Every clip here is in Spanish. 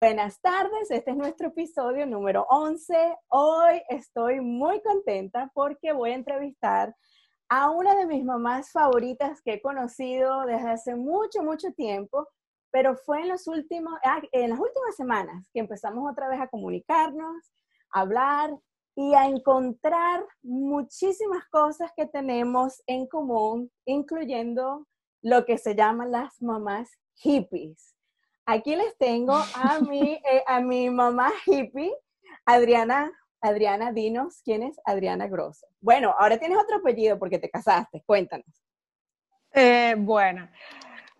Buenas tardes, este es nuestro episodio número 11. Hoy estoy muy contenta porque voy a entrevistar a una de mis mamás favoritas que he conocido desde hace mucho, mucho tiempo, pero fue en, los últimos, ah, en las últimas semanas que empezamos otra vez a comunicarnos, a hablar y a encontrar muchísimas cosas que tenemos en común, incluyendo lo que se llaman las mamás hippies. Aquí les tengo a mi, eh, a mi mamá hippie, Adriana. Adriana, dinos, ¿quién es Adriana Grosso? Bueno, ahora tienes otro apellido porque te casaste, cuéntanos. Eh, bueno,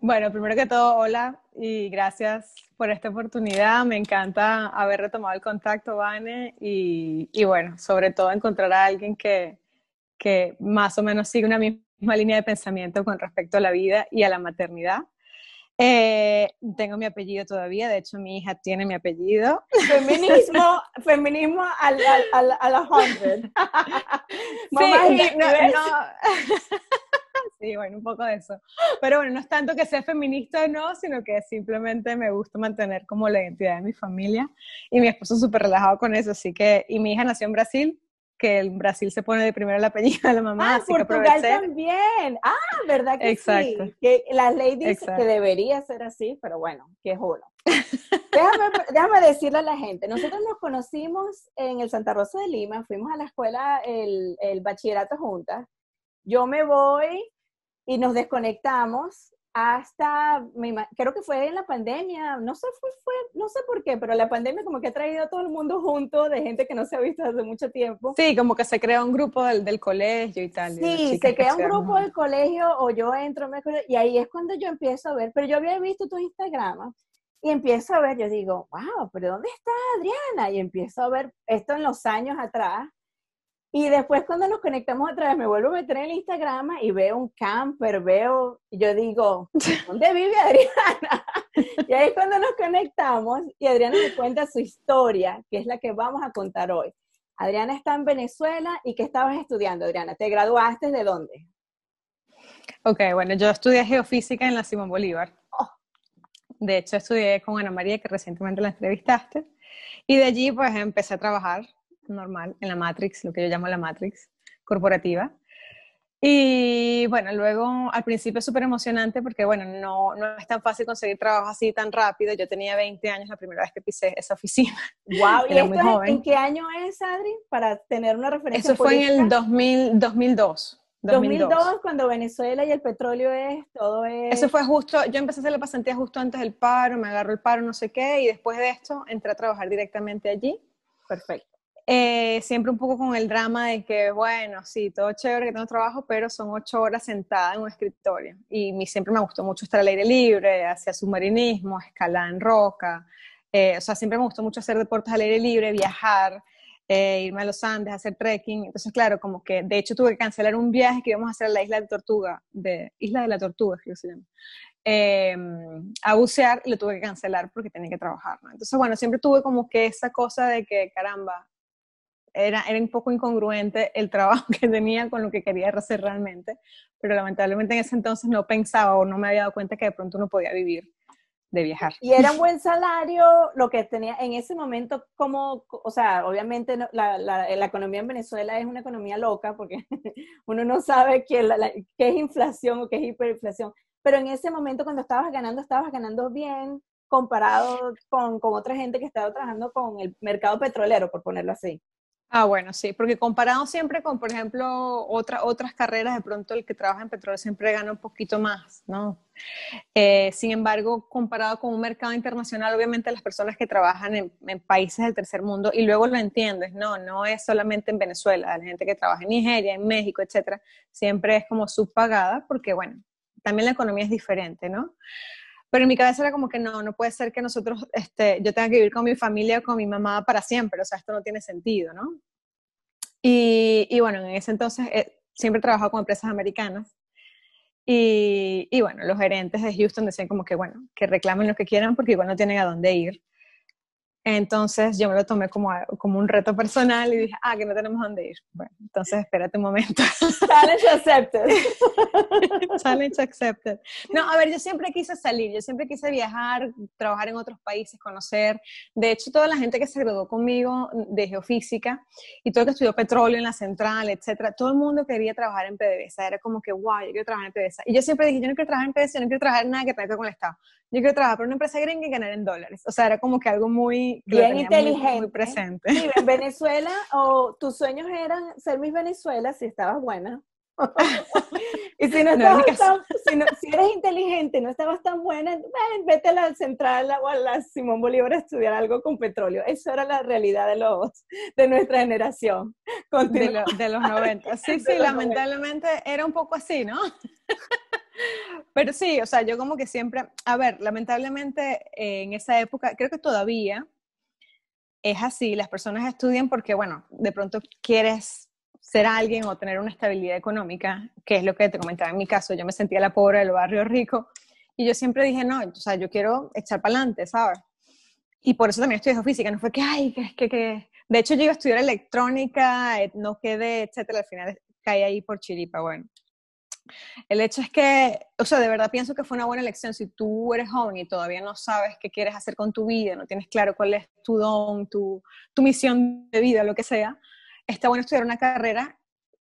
bueno, primero que todo, hola y gracias por esta oportunidad. Me encanta haber retomado el contacto, Vane, y, y bueno, sobre todo encontrar a alguien que, que más o menos sigue una misma línea de pensamiento con respecto a la vida y a la maternidad. Eh, tengo mi apellido todavía, de hecho mi hija tiene mi apellido. Feminismo, feminismo a la hundred. Sí, sí, bueno, un poco de eso. Pero bueno, no es tanto que sea feminista o no, sino que simplemente me gusta mantener como la identidad de mi familia. Y mi esposo súper relajado con eso, así que, y mi hija nació en Brasil, que en Brasil se pone de primero el apellido de la mamá. Ah, Portugal que también. Ah, ¿verdad que Exacto. sí? Que la ley dice que debería ser así, pero bueno, que es uno. déjame, déjame, decirle a la gente, nosotros nos conocimos en el Santa Rosa de Lima, fuimos a la escuela, el, el bachillerato juntas. Yo me voy y nos desconectamos hasta, creo que fue en la pandemia, no sé, fue, fue, no sé por qué, pero la pandemia como que ha traído a todo el mundo junto de gente que no se ha visto hace mucho tiempo. Sí, como que se crea un grupo del, del colegio y tal. Sí, se crea un grupo del colegio o yo entro, me y ahí es cuando yo empiezo a ver, pero yo había visto tu Instagram y empiezo a ver, yo digo, wow, pero ¿dónde está Adriana? Y empiezo a ver esto en los años atrás y después cuando nos conectamos otra vez, me vuelvo a meter en el Instagram y veo un camper, veo, y yo digo, ¿dónde vive Adriana? Y ahí es cuando nos conectamos y Adriana me cuenta su historia, que es la que vamos a contar hoy. Adriana está en Venezuela y ¿qué estabas estudiando, Adriana? ¿Te graduaste de dónde? Ok, bueno, yo estudié geofísica en la Simón Bolívar. Oh. De hecho, estudié con Ana María, que recientemente la entrevistaste. Y de allí, pues, empecé a trabajar normal, en la Matrix, lo que yo llamo la Matrix corporativa. Y bueno, luego al principio es súper emocionante porque, bueno, no, no es tan fácil conseguir trabajo así tan rápido. Yo tenía 20 años la primera vez que pisé esa oficina. ¡Wow! ¿Y esto muy joven. en qué año es, Adri? Para tener una referencia. Eso fue en el 2000, 2002. 2002. 2002, cuando Venezuela y el petróleo es, todo es... Eso fue justo, yo empecé a hacer la pasantía justo antes del paro, me agarró el paro, no sé qué, y después de esto entré a trabajar directamente allí. Perfecto. Eh, siempre un poco con el drama de que, bueno, sí, todo chévere que tengo trabajo, pero son ocho horas sentada en un escritorio. Y mí siempre me gustó mucho estar al aire libre, hacia submarinismo, escalar en roca. Eh, o sea, siempre me gustó mucho hacer deportes al aire libre, viajar, eh, irme a los Andes, hacer trekking. Entonces, claro, como que de hecho tuve que cancelar un viaje que íbamos a hacer a la isla de Tortuga, de Isla de la Tortuga, creo que se llama. a bucear y lo tuve que cancelar porque tenía que trabajar. Entonces, bueno, siempre tuve como que esa cosa de que, caramba, era, era un poco incongruente el trabajo que tenía con lo que quería hacer realmente, pero lamentablemente en ese entonces no pensaba o no me había dado cuenta que de pronto no podía vivir de viajar. Y era un buen salario lo que tenía en ese momento, como, o sea, obviamente la, la, la economía en Venezuela es una economía loca porque uno no sabe qué, qué es inflación o qué es hiperinflación, pero en ese momento cuando estabas ganando, estabas ganando bien comparado con, con otra gente que estaba trabajando con el mercado petrolero, por ponerlo así. Ah, bueno, sí, porque comparado siempre con, por ejemplo, otra, otras carreras, de pronto el que trabaja en petróleo siempre gana un poquito más, ¿no? Eh, sin embargo, comparado con un mercado internacional, obviamente las personas que trabajan en, en, países del tercer mundo, y luego lo entiendes, no, no es solamente en Venezuela, la gente que trabaja en Nigeria, en México, etcétera, siempre es como subpagada, porque bueno, también la economía es diferente, ¿no? Pero en mi cabeza era como que no, no puede ser que nosotros, este, yo tenga que vivir con mi familia con mi mamá para siempre, o sea, esto no tiene sentido, ¿no? Y, y bueno, en ese entonces eh, siempre he trabajado con empresas americanas y, y, bueno, los gerentes de Houston decían como que, bueno, que reclamen lo que quieran porque igual no tienen a dónde ir. Entonces yo me lo tomé como, como un reto personal y dije, ah, que no tenemos dónde ir. Bueno, entonces espérate un momento. Challenge accepted. Challenge accepted. No, a ver, yo siempre quise salir, yo siempre quise viajar, trabajar en otros países, conocer. De hecho, toda la gente que se graduó conmigo de geofísica y todo el que estudió petróleo en la central, etcétera, todo el mundo quería trabajar en PDVSA. Era como que, wow, yo quiero trabajar en PDVSA. Y yo siempre dije, yo no quiero trabajar en PDVSA, yo no quiero trabajar en nada que tenga que ver con el Estado. Yo quiero trabajar para una empresa gringa y ganar en dólares. O sea, era como que algo muy bien inteligente. Muy, presente. Sí, en Venezuela, o tus sueños eran ser Miss Venezuela si estabas buena. y si no estabas tan, si, eres inteligente no estabas tan buena, ven, vete a la central o a la Simón Bolívar a estudiar algo con petróleo. Eso era la realidad de los de nuestra generación. De, de, los 90. Sí, sí, lamentablemente era un poco así, ¿no? Pero sí, o sea, yo como que siempre, a ver, lamentablemente eh, en esa época, creo que todavía es así, las personas estudian porque, bueno, de pronto quieres ser alguien o tener una estabilidad económica, que es lo que te comentaba en mi caso, yo me sentía la pobre del barrio rico, y yo siempre dije, no, o sea, yo quiero echar para adelante, ¿sabes? Y por eso también estudié física, no fue que, ay, que, que, que... De hecho, yo a estudiar electrónica, no quedé, etcétera, al final caí ahí por chiripa, bueno. El hecho es que, o sea, de verdad pienso que fue una buena elección. Si tú eres joven y todavía no sabes qué quieres hacer con tu vida, no tienes claro cuál es tu don, tu, tu misión de vida, lo que sea, está bueno estudiar una carrera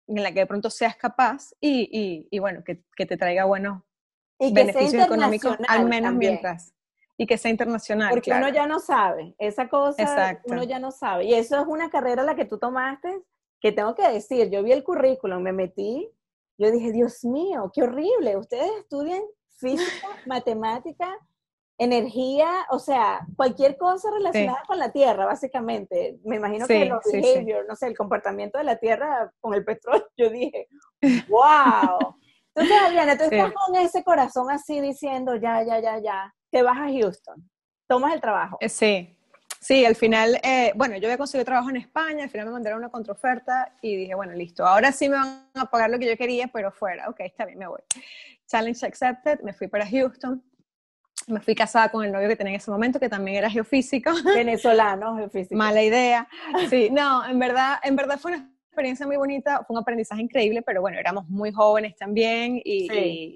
en la que de pronto seas capaz y, y, y bueno, que, que, te traiga buenos beneficios económicos, al menos mientras. Y que sea internacional. Porque uno ya no sabe, esa cosa uno ya no sabe. Y eso es una carrera la que tú tomaste, que tengo que decir, yo vi el currículum, me metí yo dije, Dios mío, qué horrible. Ustedes estudian física, matemática, energía, o sea, cualquier cosa relacionada con la Tierra, básicamente. Me imagino que los behavior, no sé, el comportamiento de la Tierra con el petróleo, yo dije, wow. Entonces, Adriana, tú estás con ese corazón así diciendo, ya, ya, ya, ya, te vas a Houston, tomas el trabajo. Eh, sí, Sí, al final, eh, bueno, yo había conseguido trabajo en España, al final me mandaron una contraoferta y dije, bueno, listo, ahora sí me van a pagar lo que yo quería, pero fuera, ok, está bien, me voy. Challenge accepted, me fui para Houston, me fui casada con el novio que tenía en ese momento, que también era geofísico. Venezolano, geofísico. Mala idea. Sí, no, en verdad, en verdad fue una experiencia muy bonita, fue un aprendizaje increíble, pero bueno, éramos muy jóvenes también y,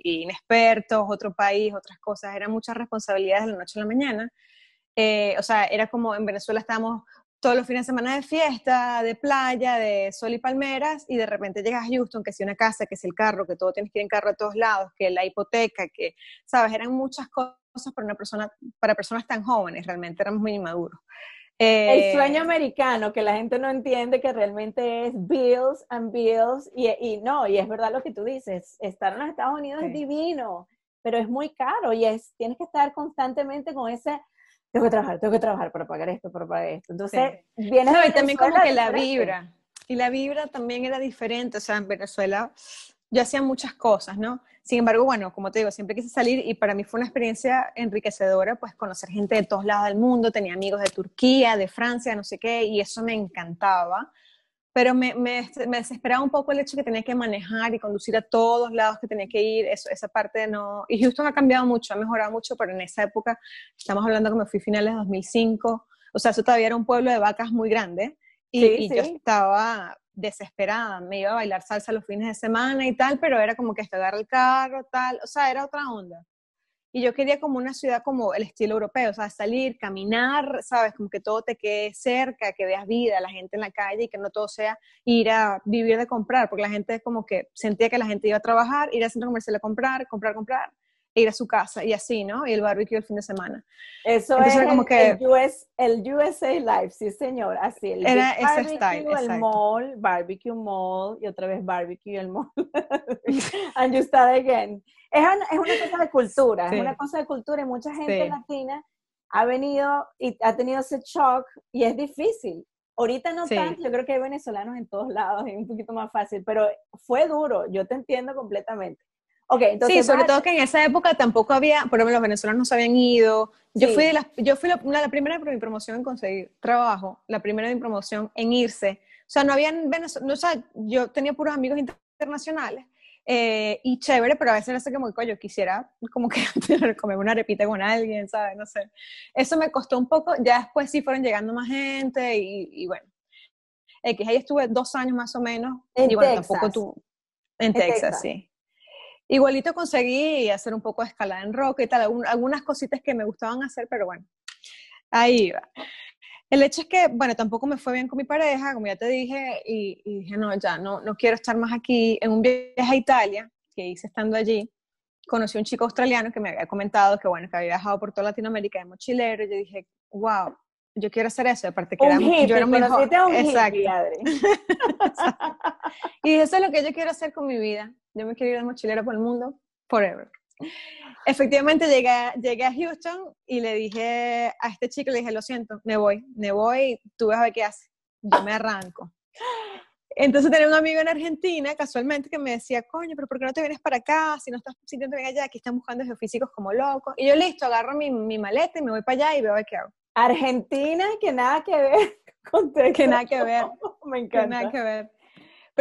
y inexpertos, otro país, otras cosas, eran muchas responsabilidades de la noche a la mañana. Eh, o sea, era como en Venezuela estábamos todos los fines de semana de fiesta, de playa, de sol y palmeras, y de repente llegas a Houston, que si una casa, que si el carro, que todo tienes que ir en carro a todos lados, que la hipoteca, que, sabes, eran muchas cosas para una persona, para personas tan jóvenes, realmente éramos muy inmaduros. el sueño eh, americano, que la gente no entiende que realmente es bills and bills, y, y no, y es verdad lo que tú dices, estar en los Estados Unidos es divino, pero es muy caro y es, tienes que estar constantemente con ese tengo que trabajar, tengo que trabajar para pagar esto, para pagar esto. Entonces, sí. vienes no, y también como que la vibra, y la vibra también era diferente, o sea, en Venezuela yo hacía muchas cosas, ¿no? Sin embargo, bueno, como te digo, siempre quise salir y para mí fue una experiencia enriquecedora, pues conocer gente de todos lados del mundo, tenía amigos de Turquía, de Francia, no sé qué, y eso me encantaba pero me, me, me, desesperaba un poco el hecho de que tenía que manejar y conducir a todos lados que tenía que ir, eso, esa parte no... Y Houston ha cambiado mucho, ha mejorado mucho, pero en esa época, estamos hablando que me fui finales de 2005, o sea, eso todavía era un pueblo de vacas muy grande, y, y yo estaba desesperada, me iba a bailar salsa los fines de semana y tal, pero era como que hasta el carro, tal, o sea, era otra onda. Y yo quería como una ciudad como el estilo europeo, o sea, salir, caminar, ¿sabes? Como que todo te quede cerca, que veas vida, la gente en la calle y que no todo sea ir a vivir de comprar, porque la gente como que sentía que la gente iba a trabajar, ir al centro comercial a comprar, comprar, comprar, e ir a su casa y así, ¿no? Y el barbecue el fin de semana. Eso es como el, que, el, US, el, USA Life, sí señor, así. El era ese style, el mall, barbecue mall y otra vez barbecue el mall. And you start again. Es una, es una cosa de cultura, es una cosa de cultura y mucha gente latina ha venido y ha tenido ese shock y es difícil. Ahorita no tanto, yo creo que hay venezolanos en todos lados, es un poquito más fácil, pero fue duro, yo te entiendo completamente. Okay, entonces sí, sobre todo que en esa época tampoco había, por ejemplo, los venezolanos no se habían ido. Yo fui, de la, yo fui la, la, primera de mi promoción en conseguir trabajo, la primera de mi promoción en irse. O sea, no habían venezolanos, o sea, yo tenía puros amigos internacionales Eh, y chévere, pero a veces hace como yo quisiera como que comer una arepita con alguien, ¿sabes? No sé. Eso me costó un poco, ya después sí fueron llegando más gente y, y bueno. X, ahí estuve dos años más o menos. En y bueno, Texas. tampoco tú. En, Texas, sí. Igualito conseguí hacer un poco de escalada en rock y tal, algunas cositas que me gustaban hacer, pero bueno, ahí iba. El hecho es que, bueno, tampoco me fue bien con mi pareja, como ya te dije, y, y, dije, no, ya, no, no quiero estar más aquí. En un viaje a Italia, que hice estando allí, conocí a un chico australiano que me había comentado que, bueno, que había viajado por toda Latinoamérica de mochilero, y yo dije, wow, yo quiero hacer eso, aparte que un era, hippie, yo era muy joven. un Exacto. hippie, Adri. y eso es lo que yo quiero hacer con mi vida. Yo me quiero ir de mochilero por el mundo, forever. Efectivamente llegué, llegué a Houston y le dije a este chico, le dije, lo siento, me voy, me voy, tú vas a ver qué hace. Yo me arranco. Entonces tenía un amigo en Argentina, casualmente, que me decía, coño, pero ¿por qué no te vienes para acá? Si no estás sintiendo bien allá, aquí están buscando geofísicos como locos. Y yo, listo, agarro mi, mi maleta y me voy para allá y veo a ver qué hago. Argentina, que nada que ver con. Que nada que ver. Me Que encanta. nada que ver.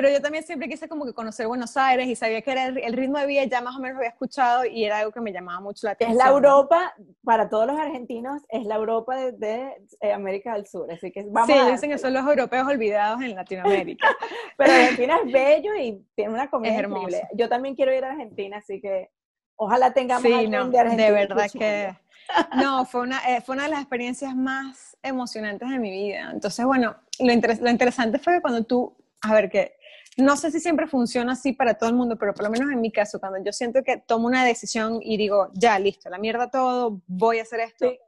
Pero yo también siempre quise como que conocer Buenos Aires y sabía que era el, el ritmo de vida, ya más o menos lo había escuchado y era algo que me llamaba mucho la Es atención. la ¿no? Europa, para todos los argentinos, es la Europa de, de, eh, América del Sur. Así que vamos Sí, a dicen que son los europeos olvidados en Latinoamérica. Pero Argentina es bello y tiene una comida Es hermoso. increíble. Yo también quiero ir a Argentina, así que ojalá tengamos sí, no, de Argentina. de verdad escuchando. que... No, fue una, eh, fue una de las experiencias más emocionantes de mi vida. Entonces, bueno, lo, interes- lo interesante fue que cuando tú, a ver, que no sé si siempre funciona así para todo el mundo, pero por lo menos en mi caso, cuando yo siento que tomo una decisión y digo, ya, listo, la mierda todo, voy a hacer esto, Sí.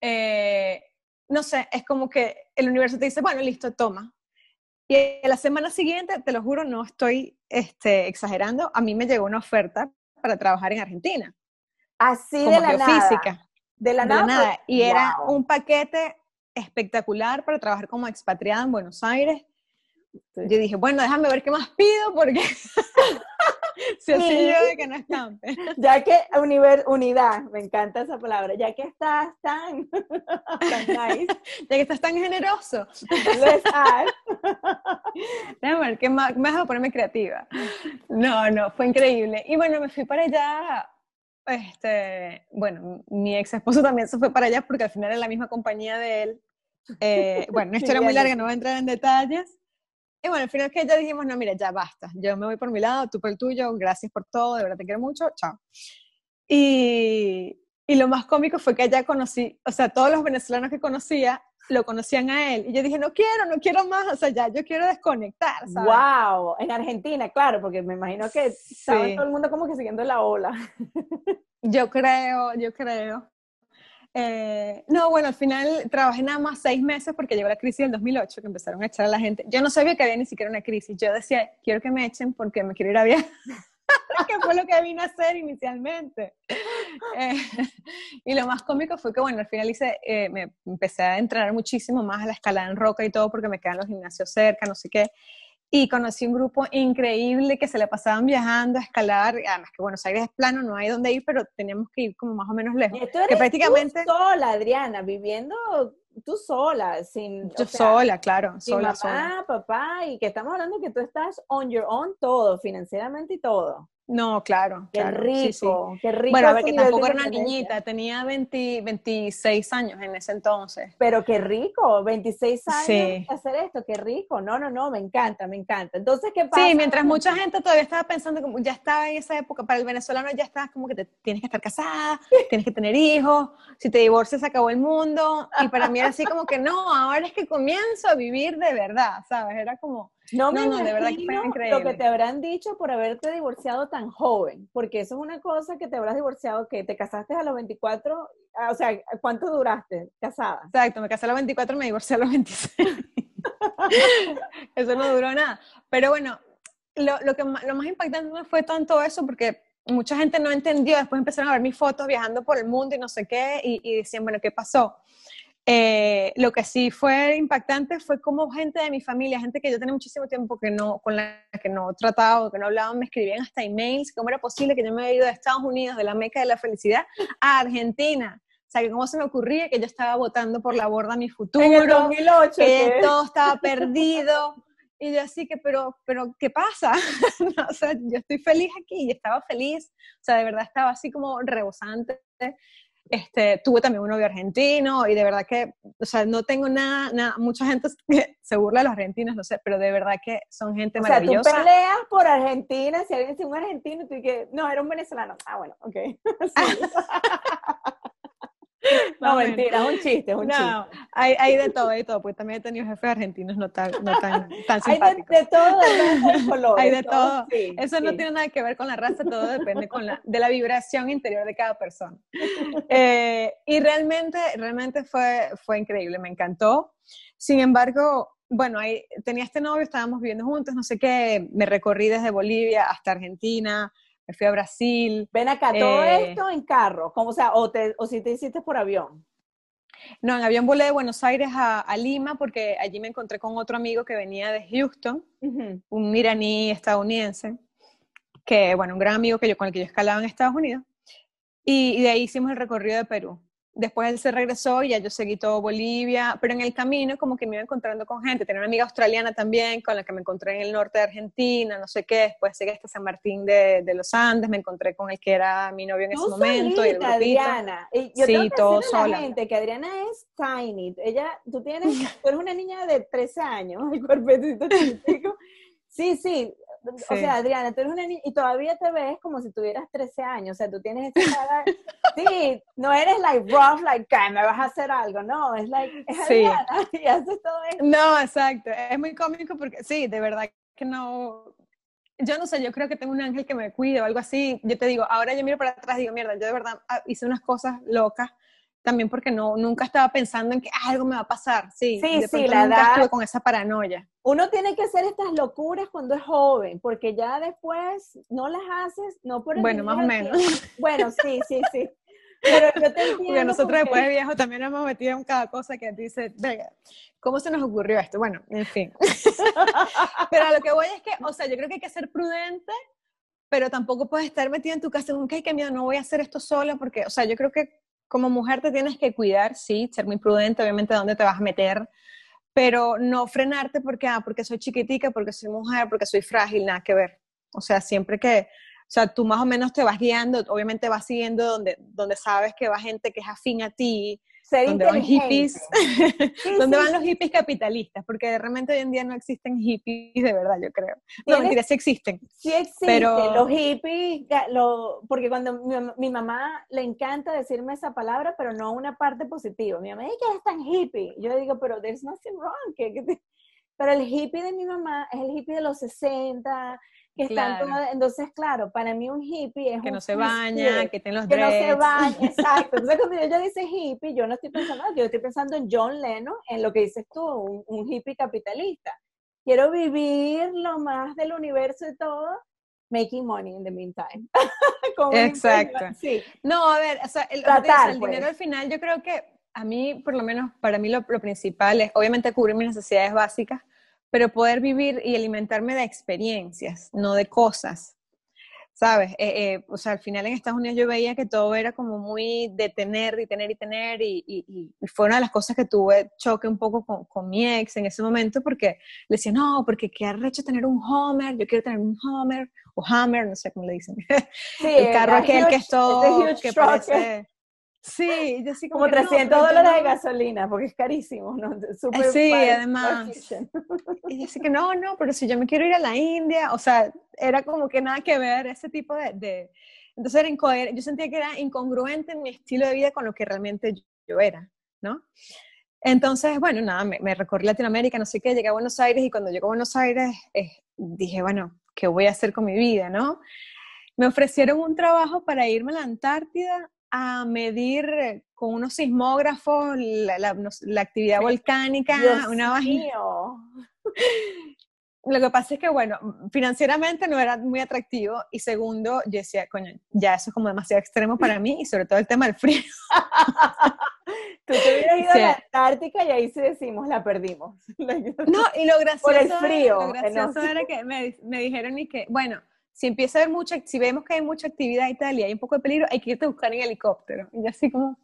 eh, no sé, es como que el universo te dice, bueno, listo, toma. Y a la semana siguiente, te lo juro, no estoy este, exagerando, a mí me llegó una oferta para trabajar en Argentina, Así como de la nada. geofísica, De la de nada. pues, Y era un paquete espectacular para trabajar como expatriada en Buenos Aires. Sí. Yo dije, bueno, déjame ver qué más pido, porque así Sí. yo de que no escampe. Ya que univer- unidad, me encanta esa palabra, ya que estás tan, tan nice, Ya que estás tan generoso, déjame ver qué más, me dejo ponerme creativa. No, no, fue increíble. Y bueno, me fui para allá. Este, bueno, mi ex esposo también se fue para allá porque al final era la misma compañía de él. Eh, bueno, una historia muy larga, no voy a entrar en detalles. Y bueno, al final que ya dijimos, no, mira, ya basta. Yo me voy por mi lado, tú por el tuyo, gracias por todo, de verdad te quiero mucho, chao. Y, y lo más cómico fue que allá conocí, o sea, todos los venezolanos que conocía lo conocían a él. Y yo dije, no quiero, no quiero más, o sea, ya yo quiero desconectar, ¿sabes? Wow, en Argentina, claro, porque me imagino que estaba Sí. todo el mundo como que siguiendo la ola. Yo creo, yo creo. Eh, no, bueno, al final trabajé nada más seis meses porque llegó la crisis del 2008, que empezaron a echar a la gente. Yo no sabía que había ni siquiera una crisis. Yo decía, quiero que me echen porque me quiero ir a viajar, que fue lo que vine a hacer inicialmente. Eh, y lo más cómico fue que, bueno, al final hice, eh, me empecé a entrenar muchísimo más a la escalada en roca y todo porque me quedan los gimnasios cerca, no sé qué. Y conocí un grupo increíble que se le pasaban viajando a escalar. Además que Buenos Aires es plano, no hay dónde ir, pero teníamos que ir como más o menos lejos. Y esto eres Que prácticamente tú sola, Adriana, viviendo tú sola, sin... o yo sea, sola, claro, sin sola, mamá, sola. papá, y que estamos hablando que tú estás on your own todo, financieramente y todo. No, claro, Qué claro, rico, sí, sí. qué rico. Bueno, a ver, que tampoco era una niñita, tenía 20, 26 años en ese entonces. Pero qué rico, 26 años Sí. hacer esto, qué rico. No, no, no, me encanta, me encanta. Entonces, ¿qué pasa? Sí, mientras mucha gente todavía estaba pensando, como ya estaba en esa época, para el venezolano ya estás como que te, tienes que estar casada, tienes que tener hijos, si te divorcias se acabó el mundo, y para mí era así como que no, ahora es que comienzo a vivir de verdad, ¿sabes? Era como, No me No, no, de verdad que fue increíble. lo que te habrán dicho por haberte divorciado tan joven, porque eso es una cosa que te habrás divorciado, que te casaste a los 24, ah, o sea, ¿cuánto duraste casada? exacto, me casé a los 24, me divorcié a los 26. eso no duró nada. Pero bueno, lo, lo, que, lo más impactante no fue tanto eso, porque mucha gente no entendió, después empezaron a ver mis fotos viajando por el mundo y no sé qué, y, y decían, bueno, ¿qué pasó? Eh, lo que sí fue impactante fue como gente de mi familia, gente que yo tenía muchísimo tiempo que no, con la que no trataba o que no hablaba, me escribían hasta emails, cómo era posible que yo me había ido de Estados Unidos, de la meca de la felicidad, a Argentina. O sea, que cómo se me ocurría que yo estaba votando por la borda mi futuro, En el 2008, que todo estaba perdido. Y yo así que, pero, pero, ¿qué pasa? o sea, yo estoy feliz aquí y estaba feliz. O sea, de verdad estaba así como rebosante. Este, tuve también un novio argentino y de verdad que, o sea, no tengo nada, nada, mucha gente que se burla de los argentinos, no sé, pero de verdad que son gente maravillosa. O sea, tú peleas por Argentina, si alguien dice un argentino, tú dices, no, era un venezolano. Ah, bueno, ok. No, mentira, es un chiste, es un no, chiste. Hay, hay de todo, hay de todo, porque también he tenido jefes argentinos no tan, no tan, tan simpáticos. Hay de, todo, de color. Hay de todo. Eso no tiene nada que ver con la raza, todo depende con la, de la vibración interior de cada persona. Eh, y realmente, realmente fue, fue increíble, me encantó. Sin embargo, bueno, ahí, tenía este novio, estábamos viviendo juntos, no sé qué, me recorrí desde Bolivia hasta Argentina, me fui a Brasil. Ven acá, todo eh, esto en carro, como, o sea, o, te, o si te hiciste por avión. No, en avión volé de Buenos Aires a, Lima porque allí me encontré con otro amigo que venía de Houston, un iraní estadounidense, que, bueno, un gran amigo que yo, con el que yo escalaba en Estados Unidos. y de ahí hicimos el recorrido de Perú después él se regresó y ya yo seguí todo Bolivia, pero en el camino como que me iba encontrando con gente. Tenía una amiga australiana también con la que me encontré en el norte de Argentina, no sé qué. Después seguí hasta San Martín de, de los Andes, me encontré con el que era mi novio en ese momento. y el Adriana. yo sí, todo sola. gente que Adriana es tiny. Ella, tú tienes, tú eres una niña de 13 años, el cuerpecito chiquitico. Sí, sí, o sea, Adriana, tú eres una niña y todavía te ves como si tuvieras 13 años, o sea, tú tienes esa cara, sí, no eres like rough, like, me vas a hacer algo, no, es like, es sí. Adriana, y haces todo eso. No, exacto, es muy cómico porque, sí, de verdad que no, yo no sé, yo creo que tengo un ángel que me cuide o algo así, yo te digo, ahora yo miro para atrás y digo, mierda, yo de verdad ah, hice unas cosas locas, también porque no, nunca estaba pensando en que algo me va a pasar, sí, sí, sí la nunca estuve con esa paranoia. Uno tiene que hacer estas locuras cuando es joven, porque ya después no las haces, no por el Bueno, más o menos. Bueno, sí, sí, sí. Pero yo te entiendo. Porque nosotros después de viejo también hemos metido en cada cosa que dice, venga, ¿cómo se nos ocurrió esto? Bueno, en fin. pero a lo que voy es que, o sea, yo creo que hay que ser prudente, pero tampoco puedes estar metido en tu casa, un que qué miedo, no voy a hacer esto sola, porque, o sea, yo creo que como mujer te tienes que cuidar, sí, ser muy prudente, obviamente, dónde te vas a meter, pero no frenarte porque, ah, porque soy chiquitica, porque soy mujer, porque soy frágil, nada que ver. O sea, siempre que, o sea, tú más o menos te vas guiando, obviamente vas siguiendo donde, donde sabes que va gente que es afín a ti, donde van hippies, donde van los hippies capitalistas, porque realmente hoy en día no existen hippies de verdad, yo creo. No, mentira, sí existen. Sí existen, pero... los hippies, lo, porque cuando mi, mamá le encanta decirme esa palabra, pero no una parte positiva. Mi mamá dice que es tan hippie. Yo le digo, pero there's nothing wrong. Pero el hippie de mi mamá es el hippie de los 60, que están entonces claro, para mí un hippie es que no se baña, que tiene los que no se baña, exacto. Entonces cuando yo dice hippie, yo no estoy pensando, yo estoy pensando en John Lennon, en lo que dices tú, un, hippie capitalista. Quiero vivir lo más del universo y todo, making money in the meantime. Exacto. Sí. No, a ver, o sea, el, el dinero pues. al final yo creo que a mí, por lo menos para mí lo, lo principal es obviamente cubrir mis necesidades básicas, pero poder vivir y alimentarme de experiencias, no de cosas. ¿Sabes? Eh, eh, o sea, al final en Estados Unidos yo veía que todo era como muy de tener y tener y tener y, y, fue una de las cosas que tuve choque un poco con, con, mi ex en ese momento porque le decía, no, porque qué arrecho tener un Homer, yo quiero tener un Homer o Hammer, no sé cómo le dicen. Sí, el carro aquel que es todo, que parece... Sí, yo sí como, 300 dólares de gasolina, porque es carísimo, ¿no? Super sí, además. Y yo sí que no, no, pero si yo me quiero ir a la India, o sea, era como que nada que ver ese tipo de... de... Entonces era incoherente, yo sentía que era incongruente en mi estilo de vida con lo que realmente yo era, ¿no? Entonces, bueno, nada, me, me recorrí Latinoamérica, no sé qué, llegué a Buenos Aires y cuando llego a Buenos Aires eh, dije, bueno, ¿qué voy a hacer con mi vida, no? Me ofrecieron un trabajo para irme a la Antártida a medir con unos sismógrafos la, actividad volcánica, una Lo que pasa es que, bueno, financieramente no era muy atractivo y segundo, yo decía, coño, ya eso es como demasiado extremo para mí y sobre todo el tema del frío. Tú te hubieras ido a la Antártica y ahí sí decimos, la perdimos. No, y lo gracioso, Por el frío. lo gracioso era que me, me dijeron y que, bueno, si empieza a haber mucha, si vemos que hay mucha actividad y tal, y hay un poco de peligro, hay que irte a buscar en helicóptero. Y así como,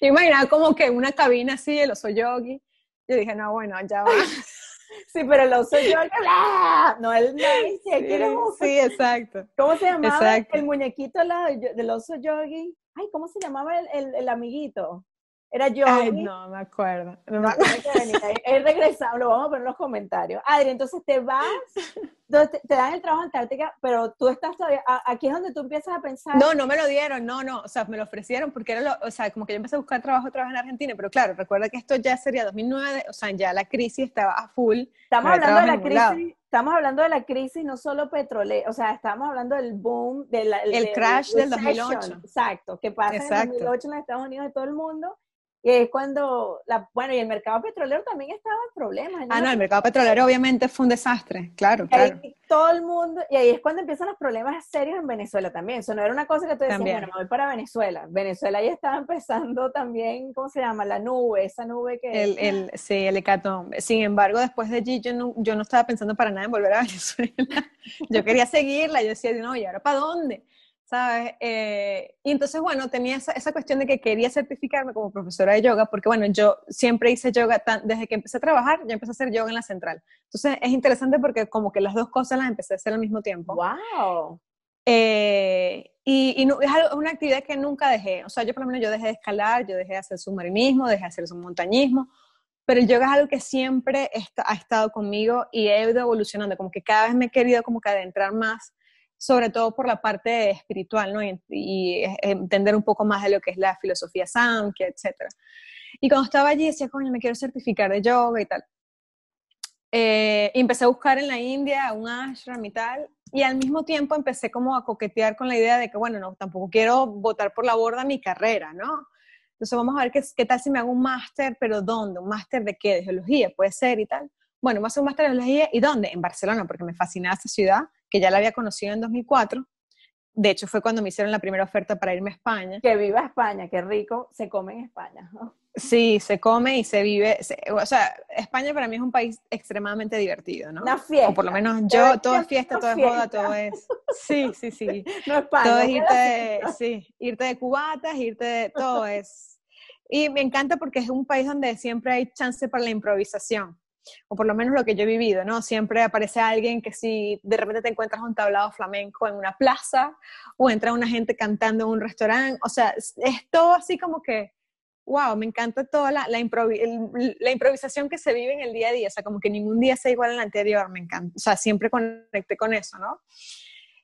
yo imaginaba como que una cabina así, el oso yogi. Yo dije, no, bueno, ya va. Sí, pero el oso yogi, ¡ah! no el nice, sí, sí, exacto. ¿Cómo se llamaba el muñequito del oso yogi? Ay, ¿cómo se llamaba el, el, el amiguito? Era yo. No me acuerdo. No me acuerdo. Él regresado, lo vamos a poner en los comentarios. Adri, entonces te vas, te, dan el trabajo en Antártica, pero tú estás todavía, aquí es donde tú empiezas a pensar. No, no me lo dieron, no, no, o sea, me lo ofrecieron porque era lo, o sea, como que yo empecé a buscar trabajo otra vez en Argentina, pero claro, recuerda que esto ya sería 2009, o sea, ya la crisis estaba a full. Estamos hablando de la crisis, estamos hablando de la crisis no solo petrolera, o sea, estamos hablando del boom, del el crash del 2008. Exacto, que pasa en 2008 en los Estados Unidos de todo el mundo y es cuando, la, bueno, y el mercado petrolero también estaba en problemas. Ah, no, el mercado petrolero obviamente fue un desastre, claro, claro. todo el mundo, y ahí es cuando empiezan los problemas serios en Venezuela también. Eso no era una cosa que tú decías, bueno, me voy para Venezuela. Venezuela ya estaba empezando también, ¿cómo se llama? La nube, esa nube que... El, el, sí, el hecatombe. Sin embargo, después de allí yo no, yo no estaba pensando para nada en volver a Venezuela. yo quería seguirla, yo decía, no, ¿y ahora para dónde? ¿Sabes? Eh, y entonces, bueno, tenía esa, esa, cuestión de que quería certificarme como profesora de yoga, porque, bueno, yo siempre hice yoga, desde que empecé a trabajar, yo empecé a hacer yoga en la central. Entonces, es interesante porque como que las dos cosas las empecé a hacer al mismo tiempo. ¡Wow! Eh, y, y es una actividad que nunca dejé. O sea, yo por lo menos yo dejé de escalar, yo dejé de hacer submarinismo, dejé de hacer montañismo, pero el yoga es algo que siempre ha estado conmigo y he ido evolucionando, como que cada vez me he querido como que adentrar más sobre todo por la parte espiritual, ¿no? Y, entender un poco más de lo que es la filosofía Samkhya, etc. Y cuando estaba allí decía, coño, me quiero certificar de yoga y tal. Eh, y empecé a buscar en la India un ashram y tal, y al mismo tiempo empecé como a coquetear con la idea de que, bueno, no, tampoco quiero votar por la borda mi carrera, ¿no? Entonces vamos a ver qué, qué tal si me hago un máster, pero ¿dónde? ¿Un máster de qué? De geología, puede ser y tal. Bueno, me hacer un máster de geología, ¿y dónde? En Barcelona, porque me fascinaba esta ciudad que ya la había conocido en 2004. De hecho, fue cuando me hicieron la primera oferta para irme a España. Que viva España, qué rico, se come en España. Sí, se come y se vive. o sea, España para mí es un país extremadamente divertido, ¿no? Una fiesta. O por lo menos yo, todo es fiesta, todo es moda, todo es. Sí, sí, sí. No España. Todo es irte de, sí, irte de cubatas, irte de. Todo es. Y me encanta porque es un país donde siempre hay chance para la improvisación o por lo menos lo que yo he vivido, ¿no? Siempre aparece alguien que si de repente te encuentras un tablado flamenco en una plaza o entra una gente cantando en un restaurante, o sea, es, todo así como que, wow, me encanta toda la, la, improvisación que se vive en el día a día, o sea, como que ningún día sea igual al anterior, me encanta, o sea, siempre conecté con eso, ¿no?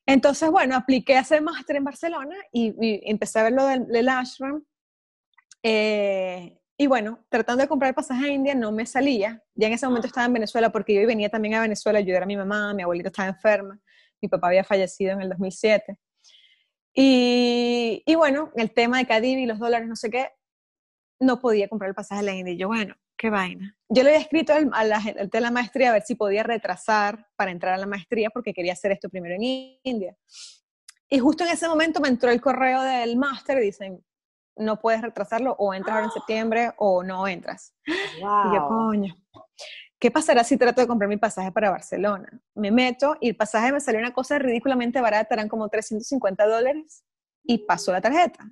Entonces, bueno, apliqué a hacer máster en Barcelona y, empecé a ver lo del, del ashram. Eh, y bueno, tratando de comprar pasaje a India no me salía. Ya en ese momento estaba en Venezuela porque yo venía también a Venezuela a ayudar a mi mamá, mi abuelita estaba enferma, mi papá había fallecido en el 2007. Y, bueno, el tema de Cadivi y los dólares, no sé qué, no podía comprar el pasaje a la India. Y yo, bueno, qué vaina. Yo le había escrito al, a la, al de la maestría a ver si podía retrasar para entrar a la maestría porque quería hacer esto primero en India. Y justo en ese momento me entró el correo del máster dicen, no puedes retrasarlo o entras ahora en septiembre o no entras. Y yo, coño, ¿qué pasará si trato de comprar mi pasaje para Barcelona? Me meto y el pasaje me salió una cosa ridículamente barata, eran como 350 dólares y pasó la tarjeta.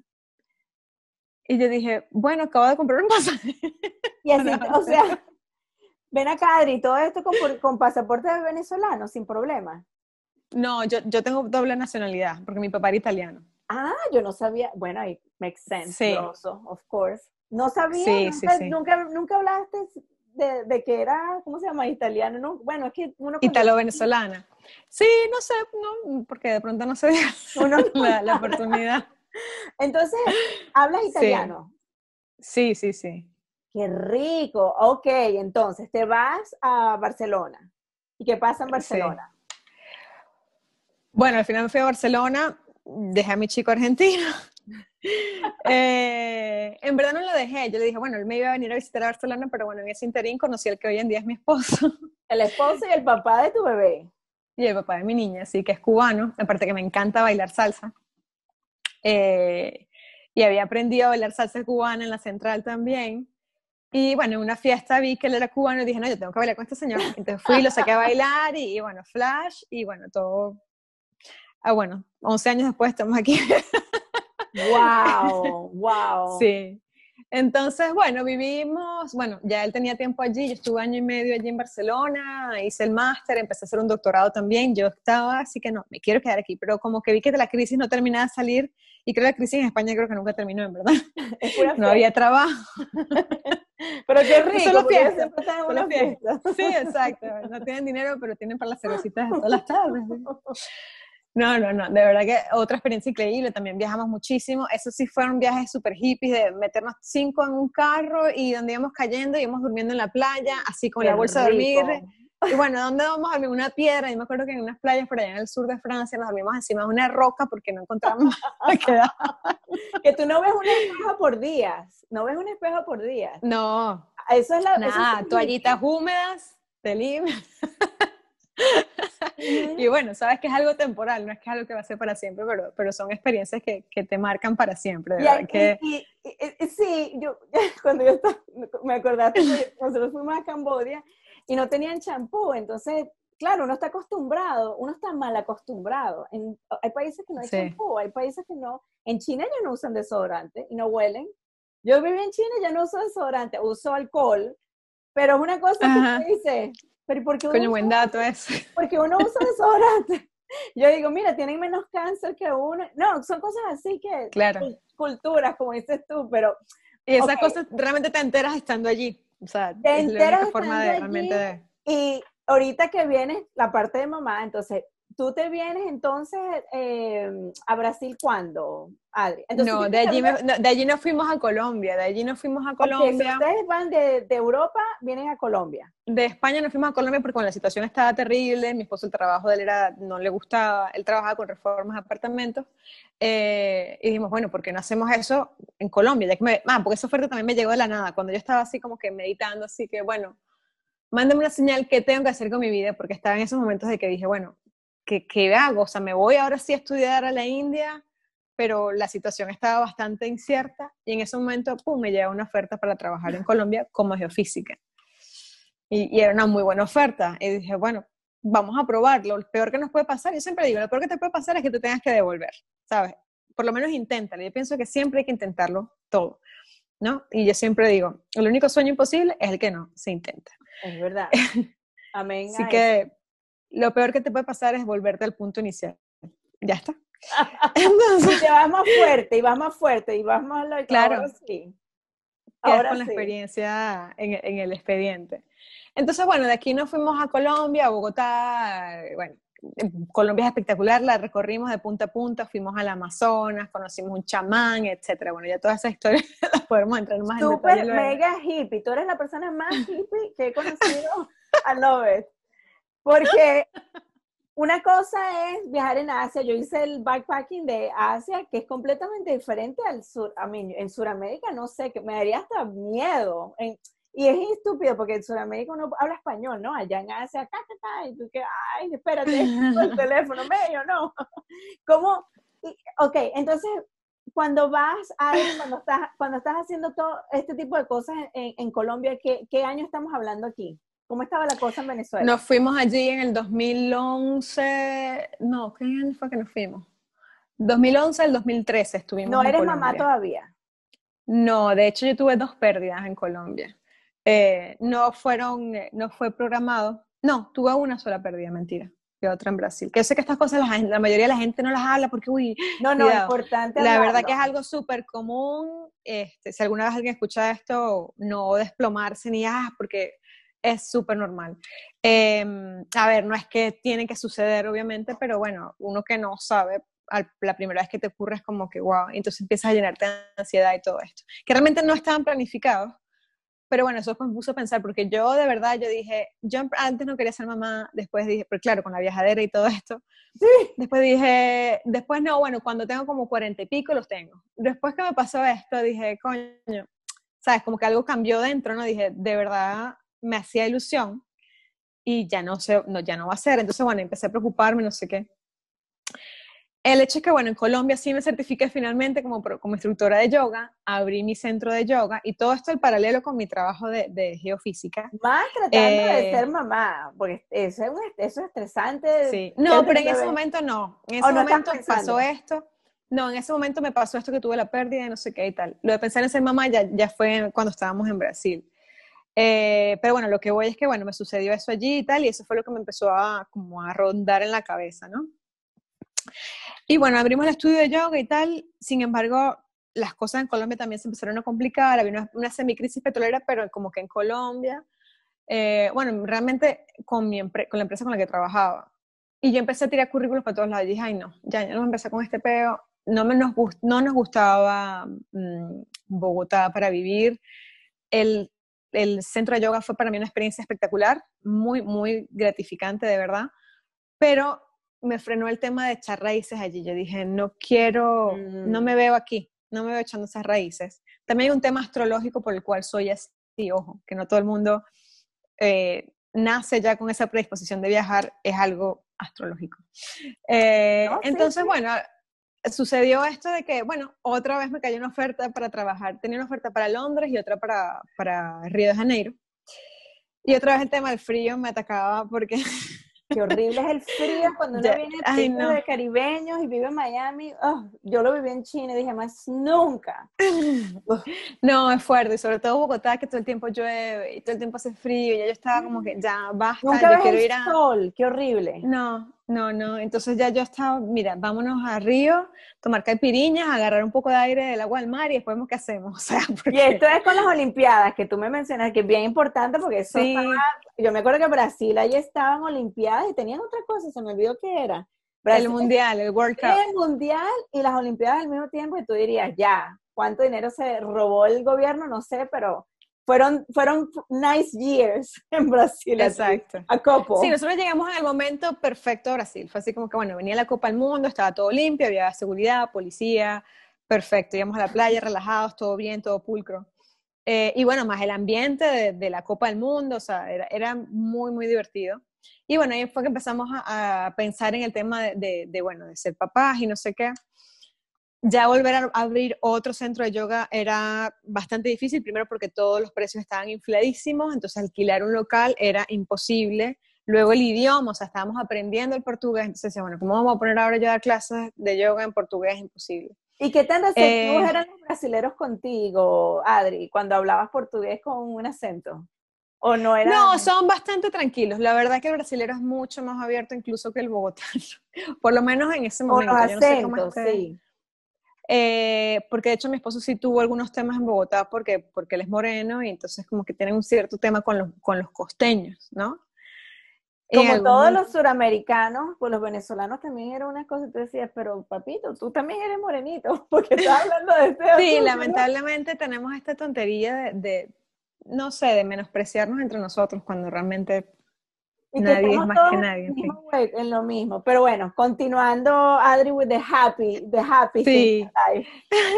Y yo dije, bueno, acabo de comprar un pasaje. Y así, o sea, ven acá, Adri, todo esto con, con pasaporte venezolano, sin problema. No, yo, yo tengo doble nacionalidad, porque mi papá era italiano. Ah, yo no sabía. Bueno, ahí makes sense, sí. of course. No sabía, nunca, nunca, hablaste de, de, que era, ¿cómo se llama? Italiano, ¿no? Bueno, es que uno... Italo-venezolana. Sí, no sé, no, porque de pronto no se dio la, la, oportunidad. Entonces, ¿hablas italiano? Sí, sí, sí. Qué rico. Ok, entonces, te vas a Barcelona. ¿Y qué pasa en Barcelona? Bueno, al final me fui a Barcelona dejé a mi chico argentino. eh, en verdad no lo dejé, yo le dije, bueno, él me iba a venir a visitar a Barcelona, pero bueno, en ese interín conocí al que hoy en día es mi esposo. El esposo y el papá de tu bebé. Y el papá de mi niña, sí, que es cubano, aparte que me encanta bailar salsa. Eh, y había aprendido a bailar salsa cubana en la central también. Y bueno, en una fiesta vi que él era cubano y dije, no, yo tengo que bailar con este señor. Entonces fui, lo saqué a bailar y, y bueno, flash y bueno, todo Ah, bueno, 11 años después estamos aquí. ¡Wow! ¡Wow! Sí. Entonces, bueno, vivimos, bueno, ya él tenía tiempo allí, yo estuve año y medio allí en Barcelona, hice el máster, empecé a hacer un doctorado también, yo estaba, así que no, me quiero quedar aquí, pero como que vi que la crisis no terminaba de salir, y creo que la crisis en España creo que nunca terminó, en verdad. no había trabajo. pero qué rico, solo fiesta, solo fiesta. Sí, exacto, no tienen dinero, pero tienen para las cervecitas todas las tardes. No, no, no, de verdad que otra experiencia increíble, también viajamos muchísimo, eso sí fueron viajes súper hippies, de meternos cinco en un carro y donde íbamos cayendo, íbamos durmiendo en la playa, así con la bolsa de dormir. Y bueno, ¿dónde vamos a dormir? Una piedra, y me acuerdo que en unas playas por allá en el sur de Francia nos dormimos encima de una roca porque no encontramos Que tú no ves un espejo por días, no ves un espejo por días. No. Eso es la... Nada, toallitas húmedas, te limpias. y bueno, sabes que es algo temporal, no es que es algo que va a ser para siempre, pero, pero son experiencias que, que te marcan para siempre. De que... sí, yo cuando yo estaba, me acordaste que nosotros fuimos a Cambodia y no tenían champú, entonces, claro, uno está acostumbrado, uno está mal acostumbrado. En, hay países que no hay champú, hay países que no. En China ya no usan desodorante y no huelen. Yo viví en China y ya no uso desodorante, uso alcohol, pero es una cosa que te dice, pero porque Coño, buen dato es. Porque uno usa desodorante. Yo digo, mira, tienen menos cáncer que uno. No, son cosas así que... Claro. Culturas, como dices tú, pero... Y esas cosas realmente te enteras estando allí. O sea, te es enteras la forma de realmente... Y ahorita que viene la parte de mamá, entonces ¿Tú te vienes entonces eh, a Brasil cuándo, Adri? no, de allí, de allí nos fuimos a Colombia, de allí nos fuimos a Colombia. ustedes van de, Europa, vienen a Colombia. De España nos fuimos a Colombia porque la situación estaba terrible, mi esposo el trabajo de él era, no le gustaba, él trabajaba con reformas de apartamentos, eh, y dijimos, bueno, ¿por qué no hacemos eso en Colombia? Ya que me, ah, porque esa oferta también me llegó de la nada, cuando yo estaba así como que meditando, así que bueno, mándame una señal, ¿qué tengo que hacer con mi vida? Porque estaba en esos momentos de que dije, bueno, ¿qué, hago? O sea, me voy ahora sí a estudiar a la India, pero la situación estaba bastante incierta y en ese momento, pum, me llega una oferta para trabajar en Colombia como geofísica. Y, y, era una muy buena oferta. Y dije, bueno, vamos a probarlo. Lo peor que nos puede pasar, yo siempre digo, lo peor que te puede pasar es que te tengas que devolver, ¿sabes? Por lo menos inténtalo. Yo pienso que siempre hay que intentarlo todo, ¿no? Y yo siempre digo, el único sueño imposible es el que no se intenta. Es verdad. Amén. Así que lo peor que te puede pasar es volverte al punto inicial. Ya está. Entonces, te vas más fuerte y vas más fuerte y vas más... Claro. Ahora sí. Ahora con la experiencia en, el expediente. Entonces, bueno, de aquí nos fuimos a Colombia, a Bogotá, bueno, Colombia es espectacular, la recorrimos de punta a punta, fuimos al Amazonas, conocimos un chamán, etcétera. Bueno, ya todas esas historias las podemos entrar más en detalle. Súper mega hippie, tú eres la persona más hippie que he conocido a Lovet. Porque una cosa es viajar en Asia. Yo hice el backpacking de Asia, que es completamente diferente al sur. A mí, en Sudamérica, no sé, que me daría hasta miedo. y es estúpido porque en Sudamérica uno habla español, ¿no? Allá en Asia, acá, acá, y tú que, ay, espérate, el teléfono medio, ¿no? ¿Cómo? ok, entonces, cuando vas a, cuando estás, cuando estás haciendo todo este tipo de cosas en, en Colombia, ¿qué, ¿qué año estamos hablando aquí? ¿Cómo estaba la cosa en Venezuela? Nos fuimos allí en el 2011, no, ¿qué año fue que nos fuimos? 2011 al 2013 estuvimos ¿No eres mamá todavía? No, de hecho yo tuve dos pérdidas en Colombia. Eh, no fueron, no fue programado. No, tuve una sola pérdida, mentira. Y otra en Brasil. Que yo sé que estas cosas la, la, mayoría de la gente no las habla porque, uy, no, no, es importante. La verdad que es algo súper común. Este, si alguna vez alguien escucha esto, no desplomarse ni, ah, porque es súper normal. Em, a ver, no es que tiene que suceder, obviamente, pero bueno, uno que no sabe, la primera vez que te ocurre es como que, wow, entonces empiezas a llenarte de ansiedad y todo esto, que realmente no estaban planificados, pero bueno, eso me puso a pensar, porque yo de verdad, yo dije, yo antes no quería ser mamá, después dije, pero claro, con la viajadera y todo esto, sí. después dije, después no, bueno, cuando tengo como cuarenta y pico los tengo. Después que me pasó esto, dije, coño, sabes, como que algo cambió dentro, ¿no? Dije, de verdad, me hacía ilusión y ya no, sé, no, ya no va a ser. Entonces, bueno, empecé a preocuparme, no sé qué. El hecho es que, bueno, en Colombia sí me certifiqué finalmente como, como instructora de yoga, abrí mi centro de yoga y todo esto en paralelo con mi trabajo de, de geofísica. Más tratando de eh, ser mamá, porque eso es, eso es estresante. Sí. No, pero en ese momento no. En ese momento pasó esto. no, en ese momento me pasó esto que tuve la pérdida y no sé qué y tal. Lo de pensar en ser mamá ya, ya fue cuando estábamos en Brasil. Eh, pero bueno, lo que voy es que, bueno, me sucedió eso allí y tal, y eso fue lo que me empezó a, como a rondar en la cabeza, ¿no? Y bueno, abrimos el estudio de yoga y tal, sin embargo, las cosas en Colombia también se empezaron a complicar, había una, una semicrisis petrolera, pero como que en Colombia, eh, bueno, realmente con, mi con la empresa con la que trabajaba. Y yo empecé a tirar currículos para todos lados, y dije, ay no, ya, ya no empecé con este peo, no, me nos, no nos gustaba mm, Bogotá para vivir, el el centro de yoga fue para mí una experiencia espectacular, muy, muy gratificante, de verdad, pero me frenó el tema de echar raíces allí. Yo dije, no quiero, no me mm. veo aquí, no me veo echando esas raíces. También hay un tema astrológico por el cual soy así, ojo, que no todo el mundo eh, nace ya con esa predisposición de viajar, es algo astrológico. Eh, entonces, bueno, sucedió esto de que, bueno, otra vez me cayó una oferta para trabajar. Tenía una oferta para Londres y otra para, para Río de Janeiro. Y otra vez el tema del frío me atacaba porque Qué horrible es el frío cuando uno viene de caribeños y vive en Miami. Oh, yo lo viví en China y dije, más nunca. no, es fuerte, sobre todo Bogotá, que todo el tiempo llueve y todo el tiempo hace frío. Y ya yo estaba como que, ya, basta, nunca yo quiero ir a... sol, qué horrible. No, no, no. Entonces ya yo estaba, mira, vámonos a Río, tomar caipiriñas, agarrar un poco de aire del agua del mar y después vemos qué hacemos. O sea, Y esto es con las Olimpiadas, que tú me mencionas, que es bien importante porque eso sí. yo me acuerdo que Brasil ahí estaban Olimpiadas y tenían otra cosa, se me olvidó qué era. el Mundial, el World Cup. El Mundial y las Olimpiadas al mismo tiempo y tú dirías, ya, ¿cuánto dinero se robó el gobierno? No sé, pero fueron, fueron nice years en Brasil. Exacto. a copo. Sí, nosotros llegamos en el momento perfecto a Brasil. Fue así como que, bueno, venía la Copa del Mundo, estaba todo limpio, había seguridad, policía, perfecto. Íbamos a la playa relajados, todo bien, todo pulcro. Eh, y bueno, más el ambiente de, la Copa del Mundo, o sea, era, era, muy, muy divertido. Y bueno, ahí fue que empezamos a, pensar en el tema de, de, de, bueno, de ser papás y no sé qué ya volver a abrir otro centro de yoga era bastante difícil, primero porque todos los precios estaban infladísimos, entonces alquilar un local era imposible. Luego el idioma, o sea, estábamos aprendiendo el portugués, entonces decía, bueno, ¿cómo vamos a poner ahora yo a dar clases de yoga en portugués? Es imposible. ¿Y qué tan receptivos eh, eran los brasileros contigo, Adri, cuando hablabas portugués con un acento? ¿O no eran? No, son bastante tranquilos. La verdad que el brasilero es mucho más abierto incluso que el bogotano. Por lo menos en ese momento. los acentos, sí. Eh, porque de hecho mi esposo sí tuvo algunos temas en Bogotá porque, porque él es moreno y entonces como que tiene un cierto tema con los, con los costeños, ¿no? Como todos los suramericanos, pues los venezolanos también era una cosa, tú decías, pero papito, tú también eres morenito, porque estás hablando de este Sí, lamentablemente tenemos esta tontería de, de, no sé, de menospreciarnos entre nosotros cuando realmente nadie es más que nadie. En lo mismo. Pero bueno, continuando, Adri, with the happy, the happy sí.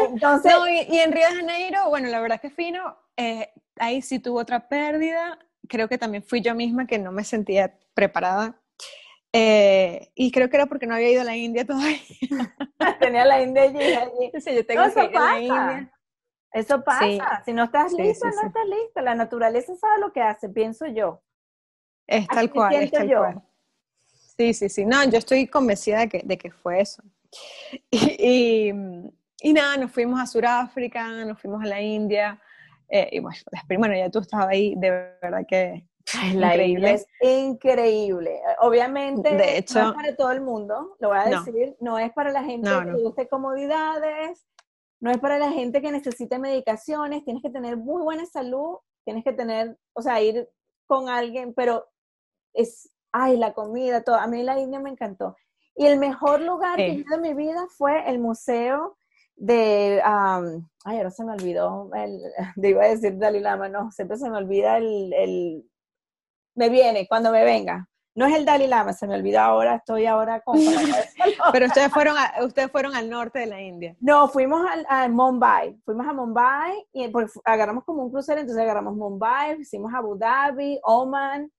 Entonces, y, en Río de Janeiro, bueno, la verdad que fino, eh, ahí sí tuvo otra pérdida. Creo que también fui yo misma que no me sentía preparada. Eh, y creo que era porque no había ido a la India todavía. Tenía la India allí. Sí, yo tengo que ir a la India. Eso pasa. Si no estás listo, no estás listo. La naturaleza sabe lo que hace, pienso yo. Es tal cual, es tal cual. Sí, sí, sí. No, yo estoy convencida de que, de que fue eso. Y, y, nada, nos fuimos a Sudáfrica, nos fuimos a la India. Eh, y bueno, bueno, ya tú estabas ahí, de verdad que la increíble. es increíble. Obviamente, de hecho, no es para todo el mundo, lo voy a decir, no, es para la gente que guste comodidades, no es para la gente que necesite medicaciones, tienes que tener muy buena salud, tienes que tener, o sea, ir con alguien, pero es, ay, la comida, todo. A mí la India me encantó. Y el mejor lugar que he de mi vida fue el museo de, ay, ahora se me olvidó, el, iba a decir Dalai Lama, no, siempre se me olvida el, el, me viene, cuando me venga. No es el Dalai Lama, se me olvidó ahora, estoy ahora con... Pero ustedes fueron, a, ustedes fueron al norte de la India. No, fuimos a, a Mumbai, fuimos a Mumbai y agarramos como un crucero, entonces agarramos Mumbai, a Abu Dhabi, Oman,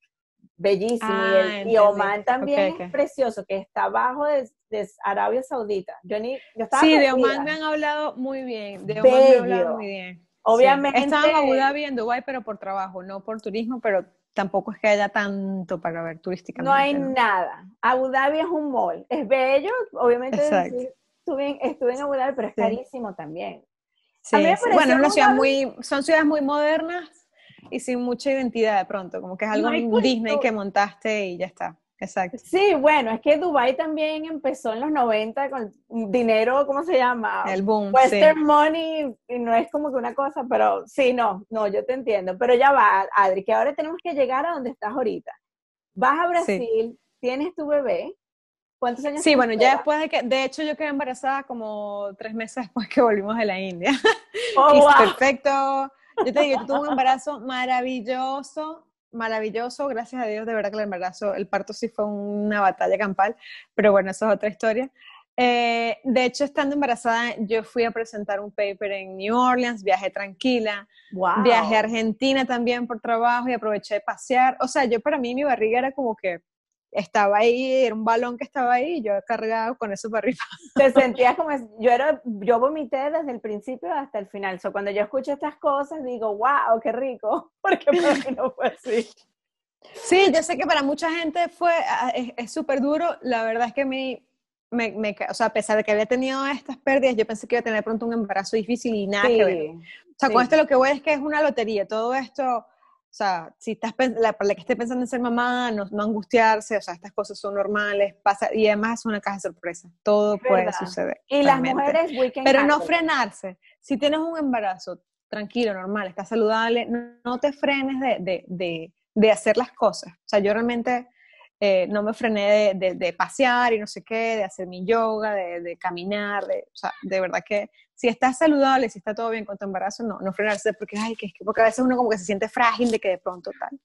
bellísimo. y, ah, Oman también es precioso, que está abajo de, Arabia Saudita. Yo, ni, yo estaba sí, de Oman me han hablado muy bien. De Oman me han hablado muy bien. Obviamente. Estaba en Abu Dhabi, en Dubái, pero por trabajo, no por turismo, pero tampoco es que haya tanto para ver turísticamente. No hay nada. Abu Dhabi es un mall. Es bello, obviamente. estuve estuve en Abu Dhabi, pero es carísimo también. Sí, bueno, es una ciudad muy, son ciudades muy modernas y sin mucha identidad de pronto, como que es algo Disney que montaste y ya está. Exacto. Sí, bueno, es que Dubai también empezó en los 90 con dinero, ¿cómo se llama? El boom. Western money, y no es como que una cosa, pero sí, no, no, yo te entiendo. Pero ya va, Adri, que ahora tenemos que llegar a donde estás ahorita. Vas a Brasil, tienes tu bebé. ¿Cuántos años Sí, bueno, ya después de que, de hecho, yo quedé embarazada como tres meses después que volvimos de la India. Oh, Perfecto. Yo te digo, yo tuve un embarazo maravilloso, maravilloso, gracias a Dios, de verdad que el embarazo, el parto sí fue una batalla campal, pero bueno, eso es otra historia. Eh, de hecho, estando embarazada, yo fui a presentar un paper en New Orleans, viajé tranquila, viajé a Argentina también por trabajo y aproveché de pasear. O sea, yo para mí mi barriga era como que estaba ahí, era un balón que estaba ahí y yo cargado con eso para arriba. Te sentías como, yo era, yo vomité desde el principio hasta el final. So, cuando yo escucho estas cosas digo, wow, qué rico, porque para mí no fue así. Sí, yo sé que para mucha gente fue, es súper duro. La verdad es que me, me, me, o sea, a pesar de que había tenido estas pérdidas, yo pensé que iba a tener pronto un embarazo difícil y nada que ver. O sea, con esto lo que voy es que es una lotería. Todo esto o sea, si estás, la, para la que esté pensando en ser mamá, no, no, angustiarse, o sea, estas cosas son normales, pasa, y además es una caja de sorpresa, todo puede suceder. Y las mujeres, Pero no frenarse. Si tienes un embarazo tranquilo, normal, estás saludable, no, te frenes de, de, de, de, hacer las cosas. O sea, yo realmente eh, no me frené de, pasear y no sé qué, de hacer mi yoga, de, caminar, de, o sea, de verdad que si estás saludable, si está todo bien con tu embarazo, no, no frenarse porque, ay, que, porque a veces uno como que se siente frágil de que de pronto tal.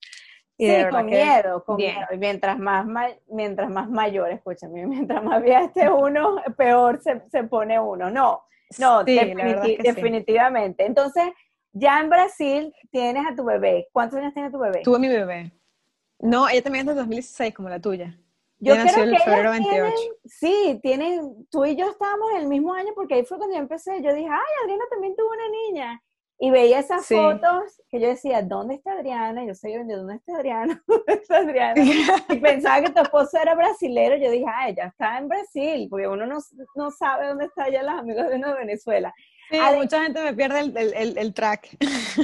Y sí, con miedo, con miedo. Y mientras más, mientras más mayor, escúchame, mientras más vieja esté uno, peor se, se pone uno. No, no, definitivamente. Entonces, ya en Brasil tienes a tu bebé. ¿Cuántos años tiene tu bebé? Tuve mi bebé. No, ella también es de 2016, como la tuya. Yo creo que febrero 28. sí, tienen, tú y yo estábamos en el mismo año porque ahí fue cuando yo empecé. Yo dije, ay, Adriana también tuvo una niña. Y veía esas fotos que yo decía, ¿dónde está Adriana? Yo sé, ¿dónde está Adriana? ¿Dónde está Adriana? Y pensaba que tu esposo era brasilero. Yo dije, ah, ella está en Brasil, porque uno no, no sabe dónde está ya los amigos de uno de Venezuela. Sí, mucha gente me pierde el, el, el track.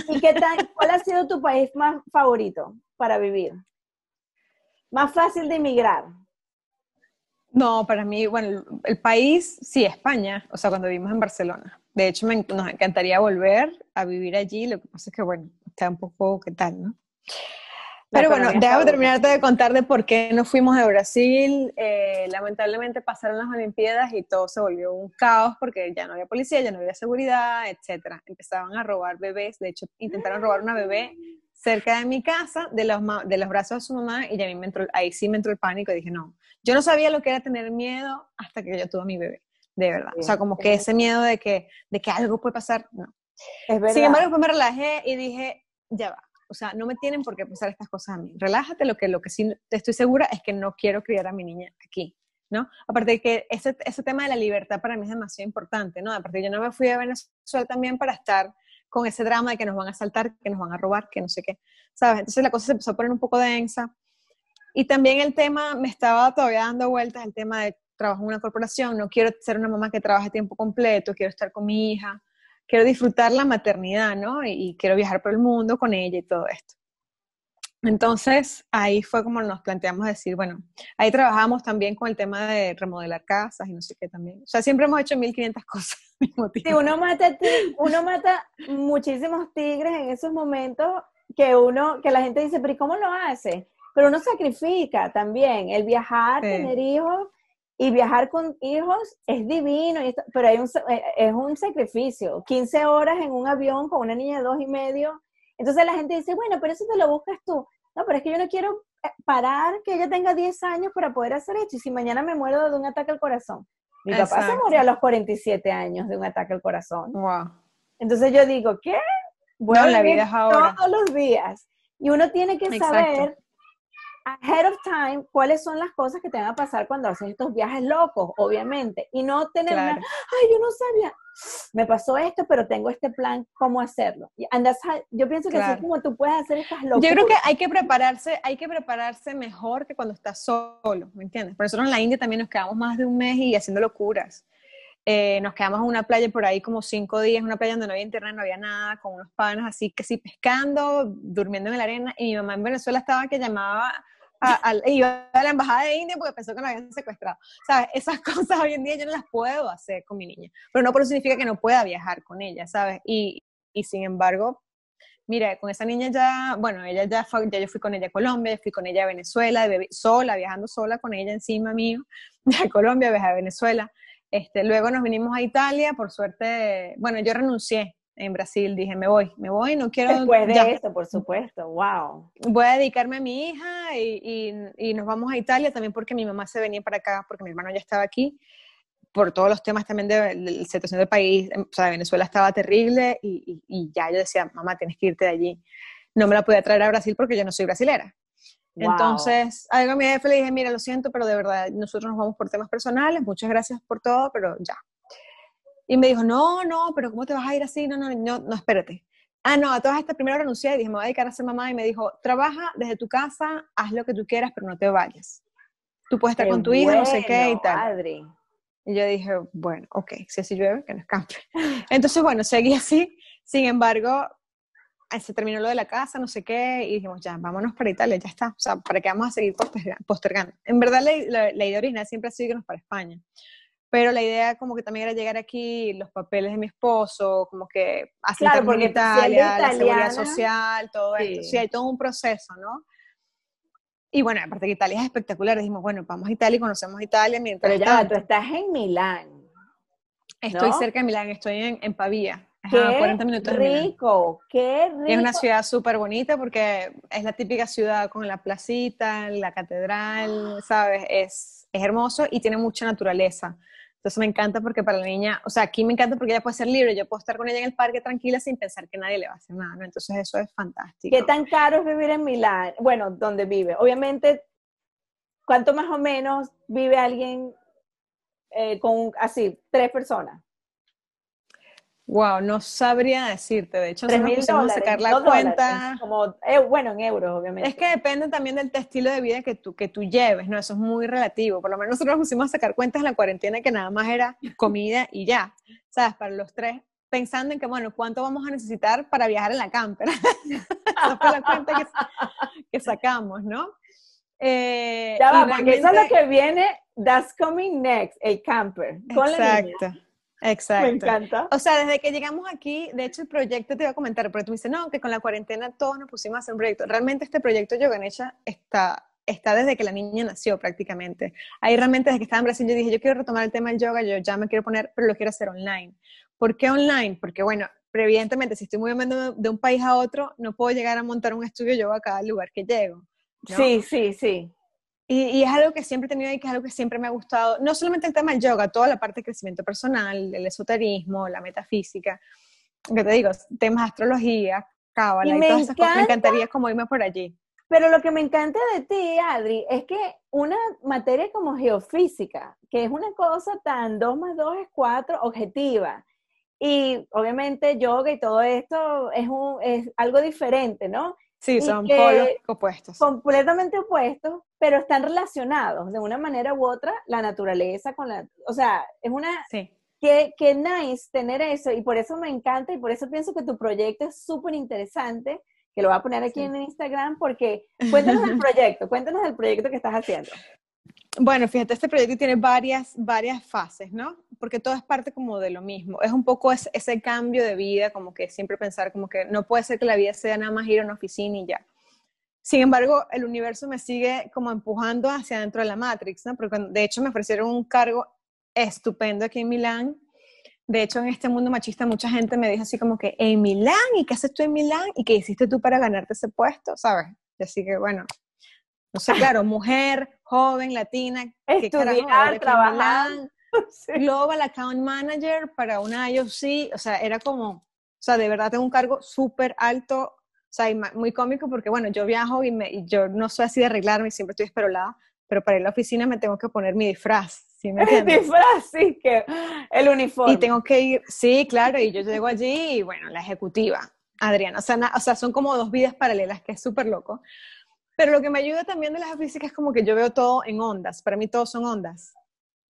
¿Y qué tal? ¿Cuál ha sido tu país más favorito para vivir? Más fácil de emigrar. No, para mí, bueno, el país, sí, España, o sea, cuando vivimos en Barcelona. De hecho, me, nos encantaría volver a vivir allí, lo que pasa es que, bueno, está un poco, ¿qué tal, no? Pero bueno, déjame terminarte de contar de por qué no fuimos a Brasil. Eh, lamentablemente pasaron las Olimpiadas y todo se volvió un caos porque ya no había policía, ya no había seguridad, etc. Empezaban a robar bebés, de hecho intentaron robar una bebé cerca de mi casa, de los, de los brazos de su mamá, y ya me entró, ahí sí me entró el pánico y dije, no, yo no sabía lo que era tener miedo hasta que yo tuve a mi bebé, de verdad. o sea, como que ese miedo de que, de que algo puede pasar, no. Es verdad. Sin embargo, después me relajé y dije, ya va, o sea, no me tienen por qué pasar estas cosas a mí. Relájate, lo que, lo que sí estoy segura es que no quiero criar a mi niña aquí, ¿no? Aparte de que ese, ese tema de la libertad para mí es demasiado importante, ¿no? Aparte, yo no me fui a Venezuela también para estar con ese drama de que nos van a asaltar, que nos van a robar, que no sé qué, ¿sabes? Entonces la cosa se empezó a poner un poco densa. Y también el tema, me estaba todavía dando vueltas, el tema de trabajo en una corporación, no quiero ser una mamá que trabaje tiempo completo, quiero estar con mi hija, quiero disfrutar la maternidad, ¿no? Y, quiero viajar por el mundo con ella y todo esto. Entonces, ahí fue como nos planteamos decir, bueno, ahí trabajamos también con el tema de remodelar casas y no sé qué también. O sea, siempre hemos hecho 1500 cosas Sí, uno mata, uno mata muchísimos tigres en esos momentos que uno, que la gente dice, pero ¿y cómo lo hace? Pero uno sacrifica también. El viajar, tener hijos y viajar con hijos es divino, pero hay un, eh, es un sacrificio. 15 horas en un avión con una niña de dos y medio. Entonces la gente dice, bueno, pero eso te lo buscas tú. No, pero es que yo no quiero eh, parar que ella tenga 10 años para poder hacer esto. Y si mañana me muero de un ataque al corazón. Mi papá se murió a los 47 años de un ataque al corazón. Wow. Entonces yo digo, ¿qué? Bueno, la vida es ahora. Todos los días. Y uno tiene que saber ahead of time cuáles son las cosas que te van a pasar cuando haces estos viajes locos, obviamente. Y no tener una, ay, yo no sabía, me pasó esto, pero tengo este plan, ¿cómo hacerlo? Y andas, yo pienso que así como tú puedes hacer estas locuras. Yo creo que hay que prepararse, hay que prepararse mejor que cuando estás solo, ¿me entiendes? Por eso en la India también nos quedamos más de un mes y haciendo locuras. Eh, nos quedamos en una playa por ahí como cinco días, una playa donde no había internet, no había nada, con unos panas así que sí pescando, durmiendo en la arena. Y mi mamá en Venezuela estaba que llamaba a, iba a la embajada de India porque pensó que me habían secuestrado. ¿Sabes? Esas cosas hoy en día yo no las puedo hacer con mi niña, pero no por eso significa que no pueda viajar con ella, ¿sabes? Y, y sin embargo, mira, con esa niña ya, bueno, ella ya, fue, ya yo fui con ella a Colombia, fui con ella a Venezuela, sola, viajando sola con ella encima mío, de Colombia, viajé a Venezuela. Este, luego nos vinimos a Italia, por suerte, bueno, yo renuncié en Brasil, dije, me voy, me voy, no quiero... Después de esto, por supuesto, wow. Voy a dedicarme a mi hija y, y, nos vamos a Italia también porque mi mamá se venía para acá, porque mi hermano ya estaba aquí, por todos los temas también de, la situación del país, o sea, Venezuela estaba terrible y, y, ya yo decía, mamá, tienes que irte de allí. No me la podía traer a Brasil porque yo no soy brasilera. Entonces, algo a mi jefe le dije, mira, lo siento, pero de verdad, nosotros nos vamos por temas personales, muchas gracias por todo, pero ya, y me dijo, no, no, pero ¿cómo te vas a ir así? No, no, no, no, espérate. Ah, no, a todas estas primero renuncié y dije, me voy a dedicar a ser mamá y me dijo, trabaja desde tu casa, haz lo que tú quieras, pero no te vayas. Tú puedes estar con tu hija, no sé qué y tal. Y yo dije, bueno, ok, si así llueve, que no escampe. Entonces, bueno, seguí así. Sin embargo, se terminó lo de la casa, no sé qué, y dijimos, ya, vámonos para Italia, ya está. O sea, ¿para qué vamos a seguir postergando? En verdad, la, la idea original siempre ha sido irnos para España pero la idea como que también era llegar aquí, los papeles de mi esposo, como que hacer claro, porque Italia, la seguridad social, todo esto. Sí, hay todo un proceso, ¿no? Y bueno, aparte que Italia es espectacular, dijimos, bueno, vamos a Italia y conocemos Italia mientras Pero ya, tú estás en Milán. Estoy cerca de Milán, estoy en, en Pavía. Qué 40 minutos rico, qué rico. es una ciudad súper bonita porque es la típica ciudad con la placita, la catedral, ¿sabes? Es, es hermoso y tiene mucha naturaleza. Entonces me encanta porque para la niña, o sea, aquí me encanta porque ella puede ser libre, yo puedo estar con ella en el parque tranquila sin pensar que nadie le va a hacer nada, ¿no? Entonces eso es fantástico. ¿Qué tan caro es vivir en Milán? Bueno, donde vive. Obviamente, ¿cuánto más o menos vive alguien eh, con así, tres personas? Wow, no sabría decirte. De hecho, nos pusimos a sacar la cuenta. Como, eh, bueno, en euros, obviamente. Es que depende también del estilo de vida que tú, que tú lleves, ¿no? Eso es muy relativo. Por lo menos nosotros nos pusimos a sacar cuentas en la cuarentena que nada más era comida y ya. ¿Sabes? Para los tres, pensando en que, bueno, ¿cuánto vamos a necesitar para viajar en la camper? Esa fue la cuenta que, sacamos, ¿no? Eh, ya va, porque eso es lo que viene, that's coming next, el camper. Con Exacto. Exacto. Me encanta. O sea, desde que llegamos aquí, de hecho el proyecto te iba a comentar, pero tú me dices, no, que con la cuarentena todos nos pusimos a hacer un proyecto. Realmente este proyecto Yoganecha está, está desde que la niña nació prácticamente. Ahí realmente desde que estaba en Brasil yo dije, yo quiero retomar el tema del yoga, yo ya me quiero poner, pero lo quiero hacer online. ¿Por qué online? Porque bueno, evidentemente si estoy moviendo de un país a otro, no puedo llegar a montar un estudio yoga a cada lugar que llego. Sí, sí, sí. Y, es algo que siempre he tenido y que es algo que siempre me ha gustado, no solamente el tema del yoga, toda la parte de crecimiento personal, el esoterismo, la metafísica, que te digo, temas de astrología, cábala y, y todas esas cosas, me encantaría como irme por allí. Pero lo que me encanta de ti, Adri, es que una materia como geofísica, que es una cosa tan 2 más 2 es 4, objetiva, y obviamente yoga y todo esto es, un, es algo diferente, ¿no? Sí, son polos opuestos. Completamente opuestos, pero están relacionados de una manera u otra, la naturaleza con la... O sea, es una... Sí. Qué, qué nice tener eso y por eso me encanta y por eso pienso que tu proyecto es súper interesante, que lo voy a poner aquí en Instagram, porque cuéntanos del proyecto, cuéntanos del proyecto que estás haciendo. Bueno, fíjate, este proyecto tiene varias, varias fases, ¿no? Porque todo es parte como de lo mismo. Es un poco ese, ese, cambio de vida, como que siempre pensar como que no puede ser que la vida sea nada más ir a una oficina y ya. Sin embargo, el universo me sigue como empujando hacia dentro de la Matrix, ¿no? Porque de hecho me ofrecieron un cargo estupendo aquí en Milán. De hecho, en este mundo machista mucha gente me dijo así como que, ¿en Milán? ¿Y qué haces tú en Milán? ¿Y qué hiciste tú para ganarte ese puesto? ¿Sabes? Así que, bueno, no sé, claro, mujer, joven, latina, estudiar, trabajar. Global Account Manager para una IOC, o sea, era como, o sea, de verdad tengo un cargo súper alto, o sea, muy cómico porque, bueno, yo viajo y, me, yo no soy así de arreglarme, siempre estoy esperolada, pero para ir a la oficina me tengo que poner mi disfraz, ¿sí me El disfraz, sí, que el uniforme. Y tengo que ir, sí, claro, y yo llego allí y, bueno, la ejecutiva, Adriana, o sea, o sea son como dos vidas paralelas, que es súper loco. Pero lo que me ayuda también de las físicas es como que yo veo todo en ondas. Para mí todo son ondas.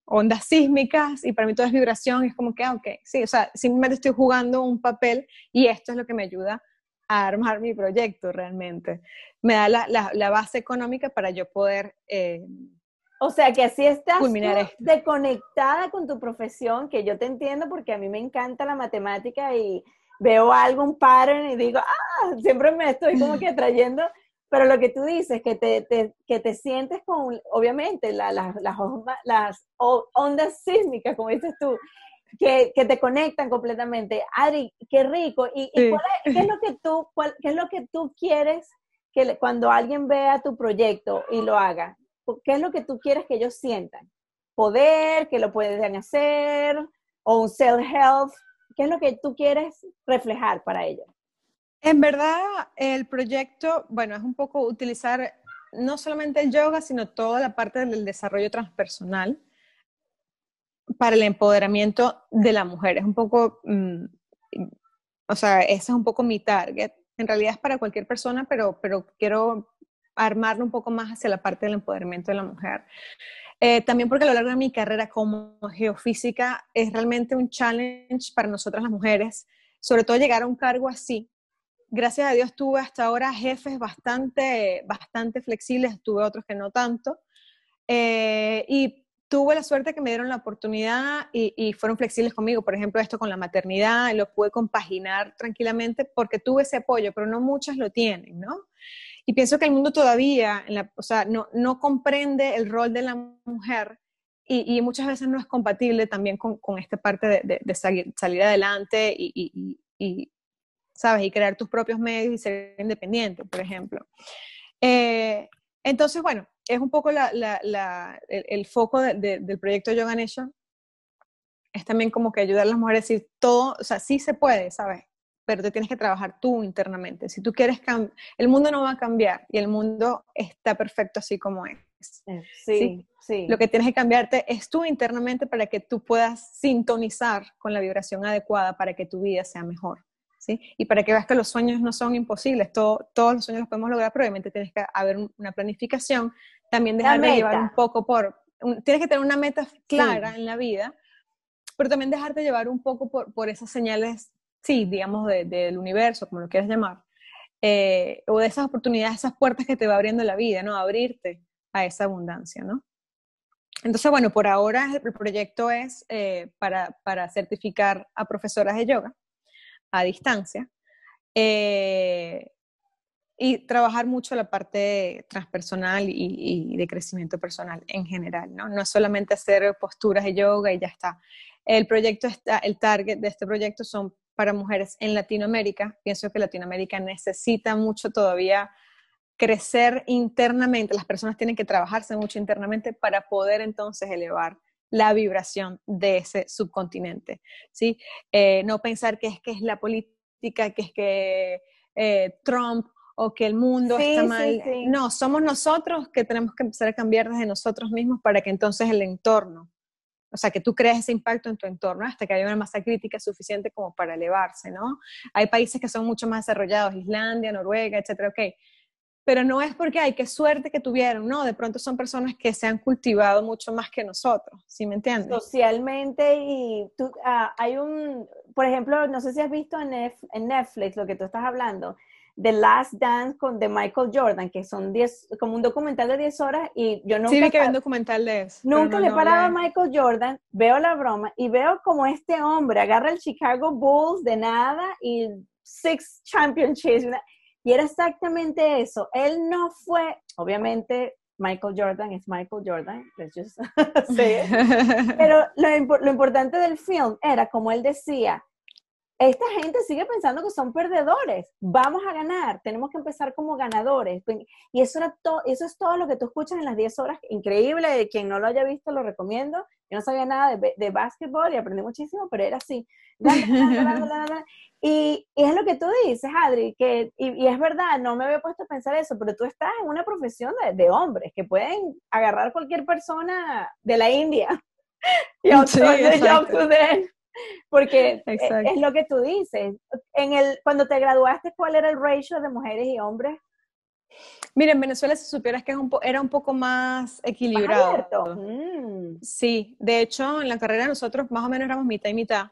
ondas sísmicas y para mí todo es vibración, es como que, ah, ok, sí, o sea, simplemente estoy jugando un papel y esto es lo que me ayuda a armar mi proyecto realmente. Me da la, la, base económica para yo poder... Eh, o sea que así estás de conectada con tu profesión, que yo te entiendo porque a mí me encanta la matemática y veo algo, un pattern y digo, ah, siempre me estoy como que trayendo pero lo que tú dices, que te, que te sientes con, obviamente, las, las ondas sísmicas, como dices tú, que, que, te conectan completamente. Adri, qué rico. ¿Y, qué, es lo que tú, qué es lo que tú quieres que cuando alguien vea tu proyecto y lo haga? ¿Qué es lo que tú quieres que ellos sientan? ¿Poder? ¿Que lo pueden hacer? ¿O un self-help? ¿Qué es lo que tú quieres reflejar para ellos? En verdad, el proyecto, bueno, es un poco utilizar no solamente el yoga, sino toda la parte del desarrollo transpersonal para el empoderamiento de la mujer. Es un poco, mm, o sea, ese es un poco mi target. En realidad es para cualquier persona, pero, pero quiero armarlo un poco más hacia la parte del empoderamiento de la mujer. Eh, también porque a lo largo de mi carrera como geofísica es realmente un challenge para nosotras las mujeres, sobre todo llegar a un cargo así, gracias a Dios tuve hasta ahora jefes bastante, bastante flexibles, tuve otros que no tanto. Eh, y tuve la suerte que me dieron la oportunidad y, fueron flexibles conmigo. Por ejemplo, esto con la maternidad, lo pude compaginar tranquilamente porque tuve ese apoyo, pero no muchas lo tienen, ¿no? Y pienso que el mundo todavía, o sea, no, no, comprende el rol de la mujer y, muchas veces no es compatible también con, con esta parte de, de, salir, salir, adelante y, ¿sabes? Y crear tus propios medios y ser independiente, por ejemplo. Eh, entonces, bueno, es un poco el, foco del proyecto Yoga Nation. Es también como que ayudar a las mujeres a decir todo, o sea, sí se puede, ¿sabes? Pero te tienes que trabajar tú internamente. Si tú quieres cambiar, el mundo no va a cambiar y el mundo está perfecto así como es. Eh, sí, sí, sí. Lo que tienes que cambiarte es tú internamente para que tú puedas sintonizar con la vibración adecuada para que tu vida sea mejor. Y para que veas que los sueños no son imposibles, todos los sueños los podemos lograr, pero obviamente tienes que haber una planificación, también dejar de llevar un poco por, tienes que tener una meta clara en la vida, pero también dejarte llevar un poco por, por esas señales, sí, digamos, del universo, como lo quieras llamar, eh, o de esas oportunidades, esas puertas que te va abriendo la vida, ¿no? Abrirte a esa abundancia, ¿no? Entonces, bueno, por ahora el proyecto es eh, para, para certificar a profesoras de yoga a distancia. Eh, y trabajar mucho la parte transpersonal y, de crecimiento personal en general, ¿no? No es solamente hacer posturas de yoga y ya está. El proyecto está, el target de este proyecto son para mujeres en Latinoamérica. Pienso que Latinoamérica necesita mucho todavía crecer internamente. Las personas tienen que trabajarse mucho internamente para poder entonces elevar la vibración de ese subcontinente, ¿sí? Eh, no pensar que es que es la política, que es que eh, Trump o que el mundo está mal. No, somos nosotros que tenemos que empezar a cambiar desde nosotros mismos para que entonces el entorno, o sea, que tú crees ese impacto en tu entorno hasta que haya una masa crítica suficiente como para elevarse, ¿no? Hay países que son mucho más desarrollados, Islandia, Noruega, etcétera, ok, pero no es porque hay qué suerte que tuvieron, no, de pronto son personas que se han cultivado mucho más que nosotros, ¿sí me entiendes? Socialmente y tú, ah, hay un, por ejemplo, no sé si has visto en, en, Netflix lo que tú estás hablando, The Last Dance con de Michael Jordan, que son 10, como un documental de 10 horas y yo nunca... Sí, vi que un documental de eso. Nunca le he parado a Michael Jordan, veo la broma y veo como este hombre agarra el Chicago Bulls de nada y six championships y era exactamente eso. Él no fue, obviamente, Michael Jordan es Michael Jordan, pero lo, lo importante del film era, como él decía, esta gente sigue pensando que son perdedores. Vamos a ganar, tenemos que empezar como ganadores. Y eso, era todo, eso es todo lo que tú escuchas en las 10 horas. Increíble, quien no lo haya visto lo recomiendo. Yo no sabía nada de, de básquetbol y aprendí muchísimo, pero era así. y, y, es lo que tú dices, Adri, que, y, es verdad, no me había puesto a pensar eso, pero tú estás en una profesión de, de hombres que pueden agarrar cualquier persona de la India. y sí, porque e, es lo que tú dices. En el, cuando te graduaste, ¿cuál era el ratio de mujeres y hombres Mira, en Venezuela si supieras que era un poco más equilibrado. Mm. Sí, de hecho en la carrera nosotros más o menos éramos mitad y mitad.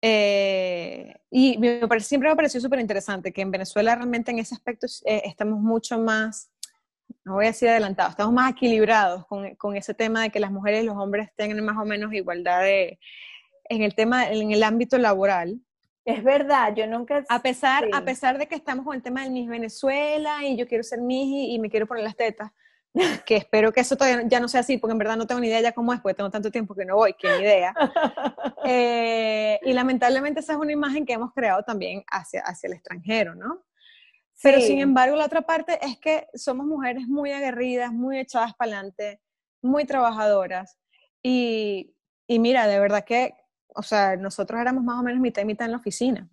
Eh, y me siempre me pareció súper interesante que en Venezuela realmente en ese aspecto eh, estamos mucho más, no voy a decir adelantados, estamos más equilibrados con, con, ese tema de que las mujeres y los hombres tengan más o menos igualdad de, en el tema, en el ámbito laboral. Es verdad, yo nunca... A pesar, a pesar de que estamos con el tema del Miss Venezuela y yo quiero ser Miss y, me quiero poner las tetas, que espero que eso todavía ya no sea así, porque en verdad no tengo ni idea ya cómo es, porque tengo tanto tiempo que no voy, que ni idea. Eh, y lamentablemente esa es una imagen que hemos creado también hacia, hacia el extranjero, ¿no? Pero sin embargo, la otra parte es que somos mujeres muy aguerridas, muy echadas para adelante, muy trabajadoras. Y, y mira, de verdad que o sea, nosotros éramos más o menos mitad y mitad en la oficina.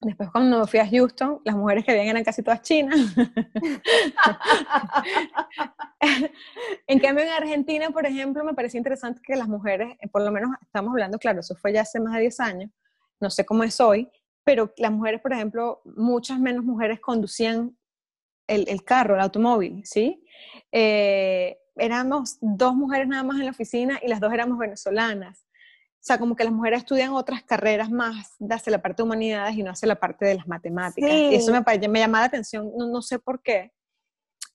Después cuando me fui a Houston, las mujeres que habían eran casi todas chinas. en cambio, en Argentina, por ejemplo, me parecía interesante que las mujeres, por lo menos estamos hablando, claro, eso fue ya hace más de 10 años, no sé cómo es hoy, pero las mujeres, por ejemplo, muchas menos mujeres conducían el, carro, el automóvil, ¿sí? Eh, éramos dos mujeres nada más en la oficina y las dos éramos venezolanas. O sea, como que las mujeres estudian otras carreras más hacia la parte de humanidades y no hacia la parte de las matemáticas. Y eso me, me llama la atención, no, sé por qué.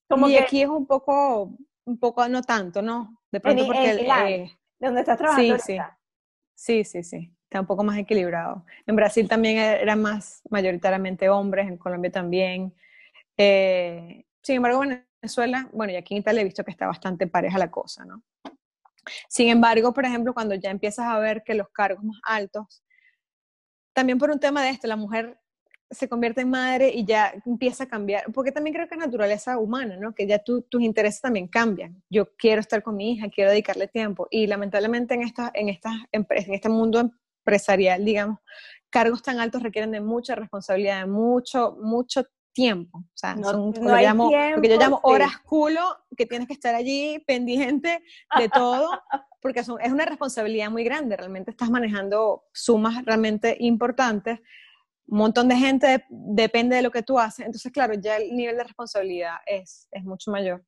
Como y que aquí es un poco, un poco, no tanto, ¿no? De pronto porque... El, eh, donde estás trabajando sí, sí. sí, sí, sí. Está un poco más equilibrado. En Brasil también e, eran más mayoritariamente hombres, en Colombia también. Eh, sin embargo, en Venezuela, bueno, y aquí en Italia he visto que está bastante pareja la cosa, ¿no? Sin embargo, por ejemplo, cuando ya empiezas a ver que los cargos más altos, también por un tema de esto, la mujer se convierte en madre y ya empieza a cambiar, porque también creo que es naturaleza humana, ¿no? Que ya tus intereses también cambian. Yo quiero estar con mi hija, quiero dedicarle tiempo y lamentablemente en, esta, en, estas en este mundo empresarial, digamos, cargos tan altos requieren de mucha responsabilidad, de mucho, mucho tiempo. O sea, son lo, llamo, que yo llamo horas culo, que tienes que estar allí pendiente de todo, porque son, es una responsabilidad muy grande. Realmente estás manejando sumas realmente importantes. Un montón de gente depende de lo que tú haces. Entonces, claro, ya el nivel de responsabilidad es, es mucho mayor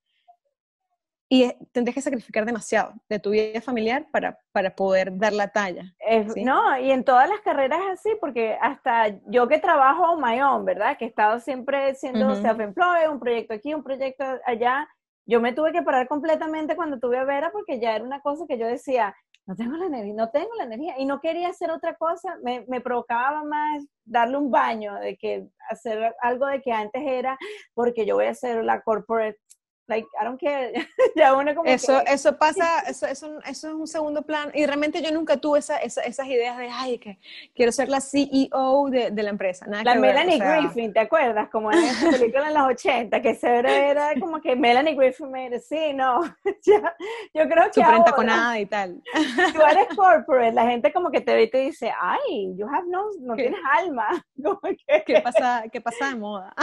y tendrías que sacrificar demasiado de tu vida familiar para, para poder dar la talla. No, y en todas las carreras es así, porque hasta yo que trabajo my own, ¿verdad? Que he estado siempre siendo self-employed, un proyecto aquí, un proyecto allá, yo me tuve que parar completamente cuando tuve a Vera porque ya era una cosa que yo decía, no tengo la energía, no tengo la energía, y no quería hacer otra cosa, me, me provocaba más darle un baño de que hacer algo de que antes era, porque yo voy a hacer la corporate like, I don't care. ya uno como eso, eso pasa, eso, eso, eso, es un segundo plan. Y realmente yo nunca tuve esa, esas ideas de, ay, que quiero ser la CEO de, de la empresa. la Melanie Griffin, ¿te acuerdas? Como en esa película en los 80, que se era como que Melanie Griffin me sí, no. yo creo que Súper entaconada y tal. tú eres corporate, la gente como que te ve y te dice, ay, you have no, no tienes alma. ¿Qué, pasa, ¿Qué pasa de moda?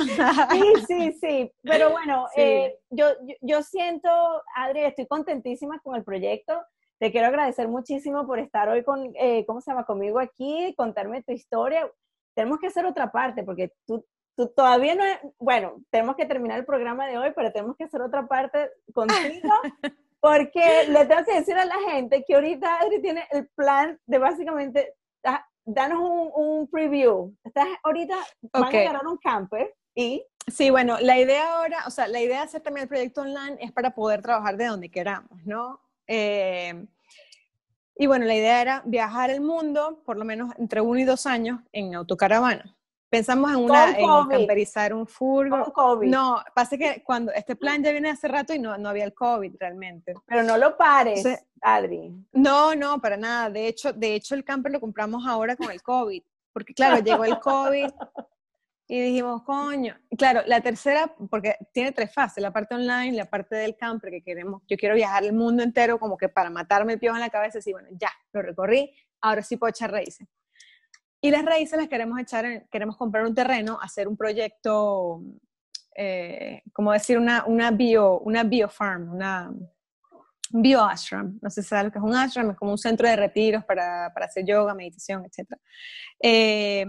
sí, sí, sí. Pero bueno, eh, yo, yo, siento, Adri, estoy contentísima con el proyecto. Te quiero agradecer muchísimo por estar hoy con, eh, ¿cómo se llama? Conmigo aquí, contarme tu historia. Tenemos que hacer otra parte porque tú, tú todavía no, bueno, tenemos que terminar el programa de hoy, pero tenemos que hacer otra parte contigo. Porque le tengo que decir a la gente que ahorita Adri tiene el plan de básicamente, danos un, un preview. Estás ahorita, van a agarrar un camper y Sí, bueno, la idea ahora, o sea, la idea de hacer también el proyecto online es para poder trabajar de donde queramos, ¿no? Eh, y bueno, la idea era viajar el mundo, por lo menos entre uno y dos años, en autocaravana. Pensamos en una, en camperizar un furgo. No, pasa que cuando este plan ya viene hace rato y no, no había el COVID realmente. Pero no lo pares, Adri. No, no, para nada. De hecho, de hecho el camper lo compramos ahora con el COVID, porque claro, llegó el COVID, y dijimos, coño, claro, la tercera, porque tiene tres fases, la parte online, la parte del camper, que queremos, yo quiero viajar el mundo entero como que para matarme el piojo en la cabeza, y bueno, ya, lo recorrí, ahora sí puedo echar raíces. Y las raíces las queremos echar, queremos comprar un terreno, hacer un proyecto, eh, como decir, una, una, bio, una biofarm, una bio ashram, no sé si sabes lo que es un ashram, es como un centro de retiros para, para hacer yoga, meditación, etc. Eh,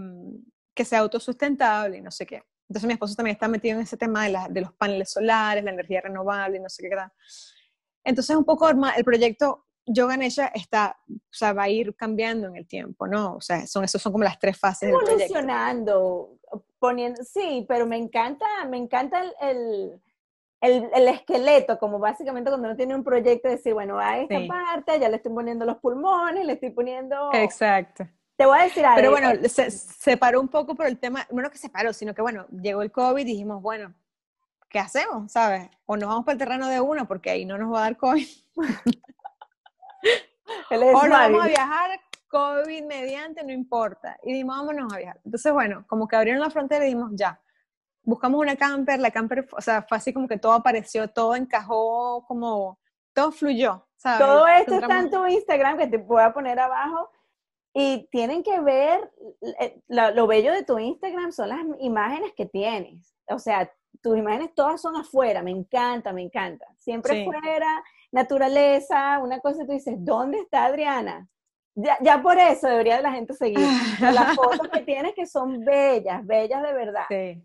que sea autosustentable y no sé qué. Entonces mi esposo también está metido en ese tema de, de los paneles solares, la energía renovable y no sé qué tal. Entonces un poco el proyecto Yoga ella está, o sea, va a ir cambiando en el tiempo, ¿no? O sea, son, esos son como las tres fases del proyecto. Evolucionando, poniendo, sí, pero me encanta, me encanta el, el, el, esqueleto, como básicamente cuando uno tiene un proyecto, decir, bueno, a esta parte, ya le estoy poniendo los pulmones, le estoy poniendo... Exacto. Te voy a decir algo. Pero bueno, se, se paró un poco por el tema, no que se paró, sino que bueno, llegó el COVID y dijimos, bueno, ¿qué hacemos? ¿Sabes? O nos vamos para el terreno de uno porque ahí no nos va a dar COVID. o no vamos a viajar COVID mediante, no importa. Y dijimos, vámonos a viajar. Entonces, bueno, como que abrieron la frontera y dijimos, ya, buscamos una camper, la camper, o sea, fue así como que todo apareció, todo encajó, como, todo fluyó. ¿sabes? Todo esto está en tu Instagram, que te voy a poner abajo. Y tienen que ver, eh, lo, bello de tu Instagram son las imágenes que tienes. O sea, tus imágenes todas son afuera, me encanta, me encanta. Siempre afuera, naturaleza, una cosa, tú dices, ¿dónde está Adriana? Ya, ya por eso debería la gente seguir. Las fotos que tienes que son bellas, bellas de verdad. Sí.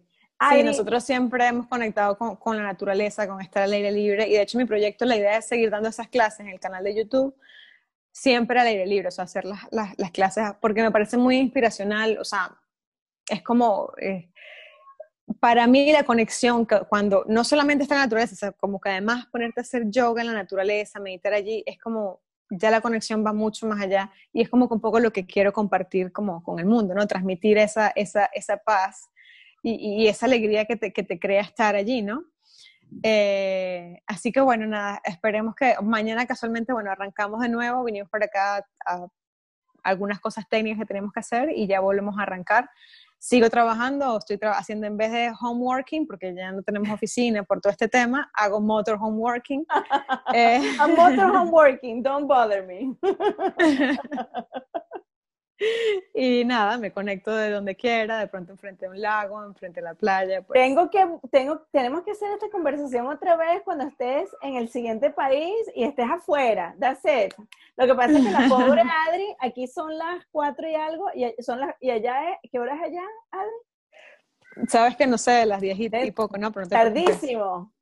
Sí, nosotros siempre hemos conectado con, con, la naturaleza, con estar al aire libre, y de hecho mi proyecto, la idea es seguir dando esas clases en el canal de YouTube, siempre al aire libre, o sea, hacer las, las, las clases, porque me parece muy inspiracional, o sea, es como, eh, para mí la conexión, cuando no solamente está en la naturaleza, como que además ponerte a hacer yoga en la naturaleza, meditar allí, es como ya la conexión va mucho más allá y es como un poco lo que quiero compartir como con el mundo, ¿no? Transmitir esa, esa, esa paz y, y esa alegría que te, que te, crea estar allí, ¿no? Eh, así que bueno, nada, esperemos que mañana casualmente, bueno, arrancamos de nuevo, vinimos para acá a algunas cosas técnicas que tenemos que hacer y ya volvemos a arrancar sigo trabajando, estoy haciendo en vez de home working, porque ya no tenemos oficina por todo este tema, hago motor home working. eh. motor home working, don't bother me. y nada, me conecto de donde quiera, de pronto enfrente de un lago, enfrente de la playa. Pues. Tengo que, tengo, tenemos que hacer esta conversación otra vez cuando estés en el siguiente país y estés afuera. That's it. Lo que pasa es que la pobre Adri, aquí son las cuatro y algo, y, son las, y allá es, ¿qué hora es allá, Adri? Sabes que no sé, las diez y poco, ¿no? Pero Tardísimo.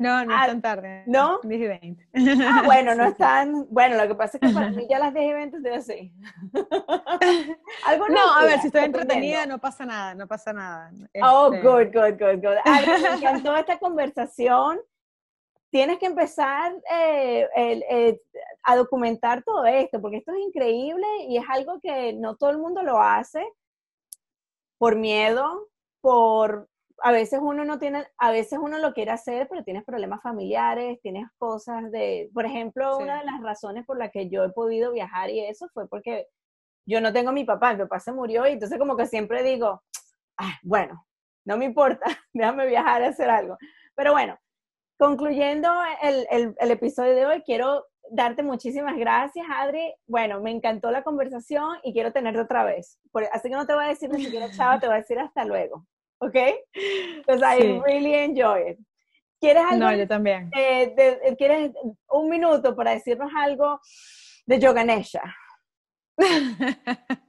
No, no es ah, tan tarde. ¿No? 10 y 20. Ah, bueno, no es tan... Bueno, lo que pasa es que para mí ya las 10 y 20 estoy así. Algo no, a ver, si estoy entretenida no pasa nada, no pasa nada. Oh, este good, good, good, good. me encantó esta conversación. Tienes que empezar eh, eh, a documentar todo esto, porque esto es increíble y es algo que no todo el mundo lo hace por miedo, por a veces uno no tiene, a veces uno lo quiere hacer, pero tienes problemas familiares, tienes cosas de, por ejemplo, una de las razones por las que yo he podido viajar y eso fue porque yo no tengo a mi papá, mi papá se murió y entonces como que siempre digo, ah, bueno, no me importa, déjame viajar a hacer algo. Pero bueno, concluyendo el, el, el episodio de hoy, quiero darte muchísimas gracias, Adri. Bueno, me encantó la conversación y quiero tenerte otra vez. así que no te voy a decir ni siquiera chao, te voy a decir hasta luego. ¿Ok? Because I really enjoy it. ¿Quieres algo? No, yo también. ¿Quieres un minuto para decirnos algo de Yoganesha?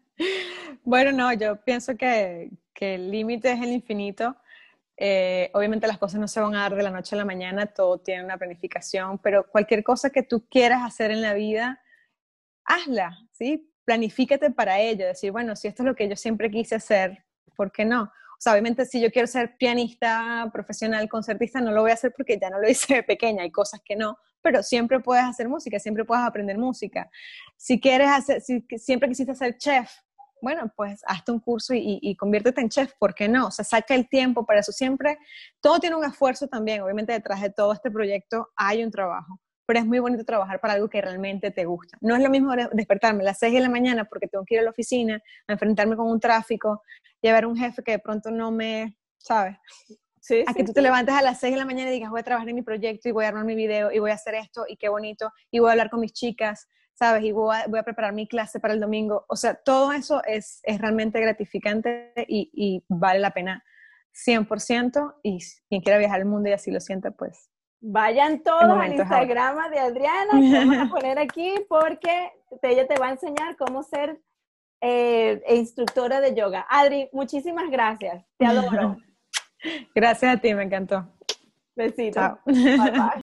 bueno, no, yo pienso que, que el límite es el infinito. Eh, obviamente las cosas no se van a dar de la noche a la mañana, todo tiene una planificación, pero cualquier cosa que tú quieras hacer en la vida, hazla, ¿sí? Planifícate para ello, decir, bueno, si esto es lo que yo siempre quise hacer, ¿por qué no? Sea, obviamente si yo quiero ser pianista profesional, concertista, no lo voy a hacer porque ya no lo hice de pequeña, hay cosas que no, pero siempre puedes hacer música, siempre puedes aprender música. Si quieres hacer, si siempre quisiste ser chef, bueno, pues hazte un curso y, y, conviértete en chef, ¿por qué no? O sea, saca el tiempo para eso. Siempre, todo tiene un esfuerzo también. Obviamente detrás de todo este proyecto hay un trabajo pero es muy bonito trabajar para algo que realmente te gusta. No es lo mismo despertarme a las 6 de la mañana porque tengo que ir a la oficina, a enfrentarme con un tráfico y a un jefe que de pronto no me, ¿sabes? Sí, a que tú te levantes a las 6 de la mañana y digas, voy a trabajar en mi proyecto y voy a armar mi video y voy a hacer esto y qué bonito y voy a hablar con mis chicas, ¿sabes? Y voy a, voy a preparar mi clase para el domingo. O sea, todo eso es, es realmente gratificante y, y vale la pena 100% y quien quiera viajar al mundo y así lo sienta, pues Vayan todos al Instagram de Adriana, que vamos a poner aquí porque ella te va a enseñar cómo ser eh, instructora de yoga. Adri, muchísimas gracias. Te adoro. Gracias a ti, me encantó. Besitos. Bye bye.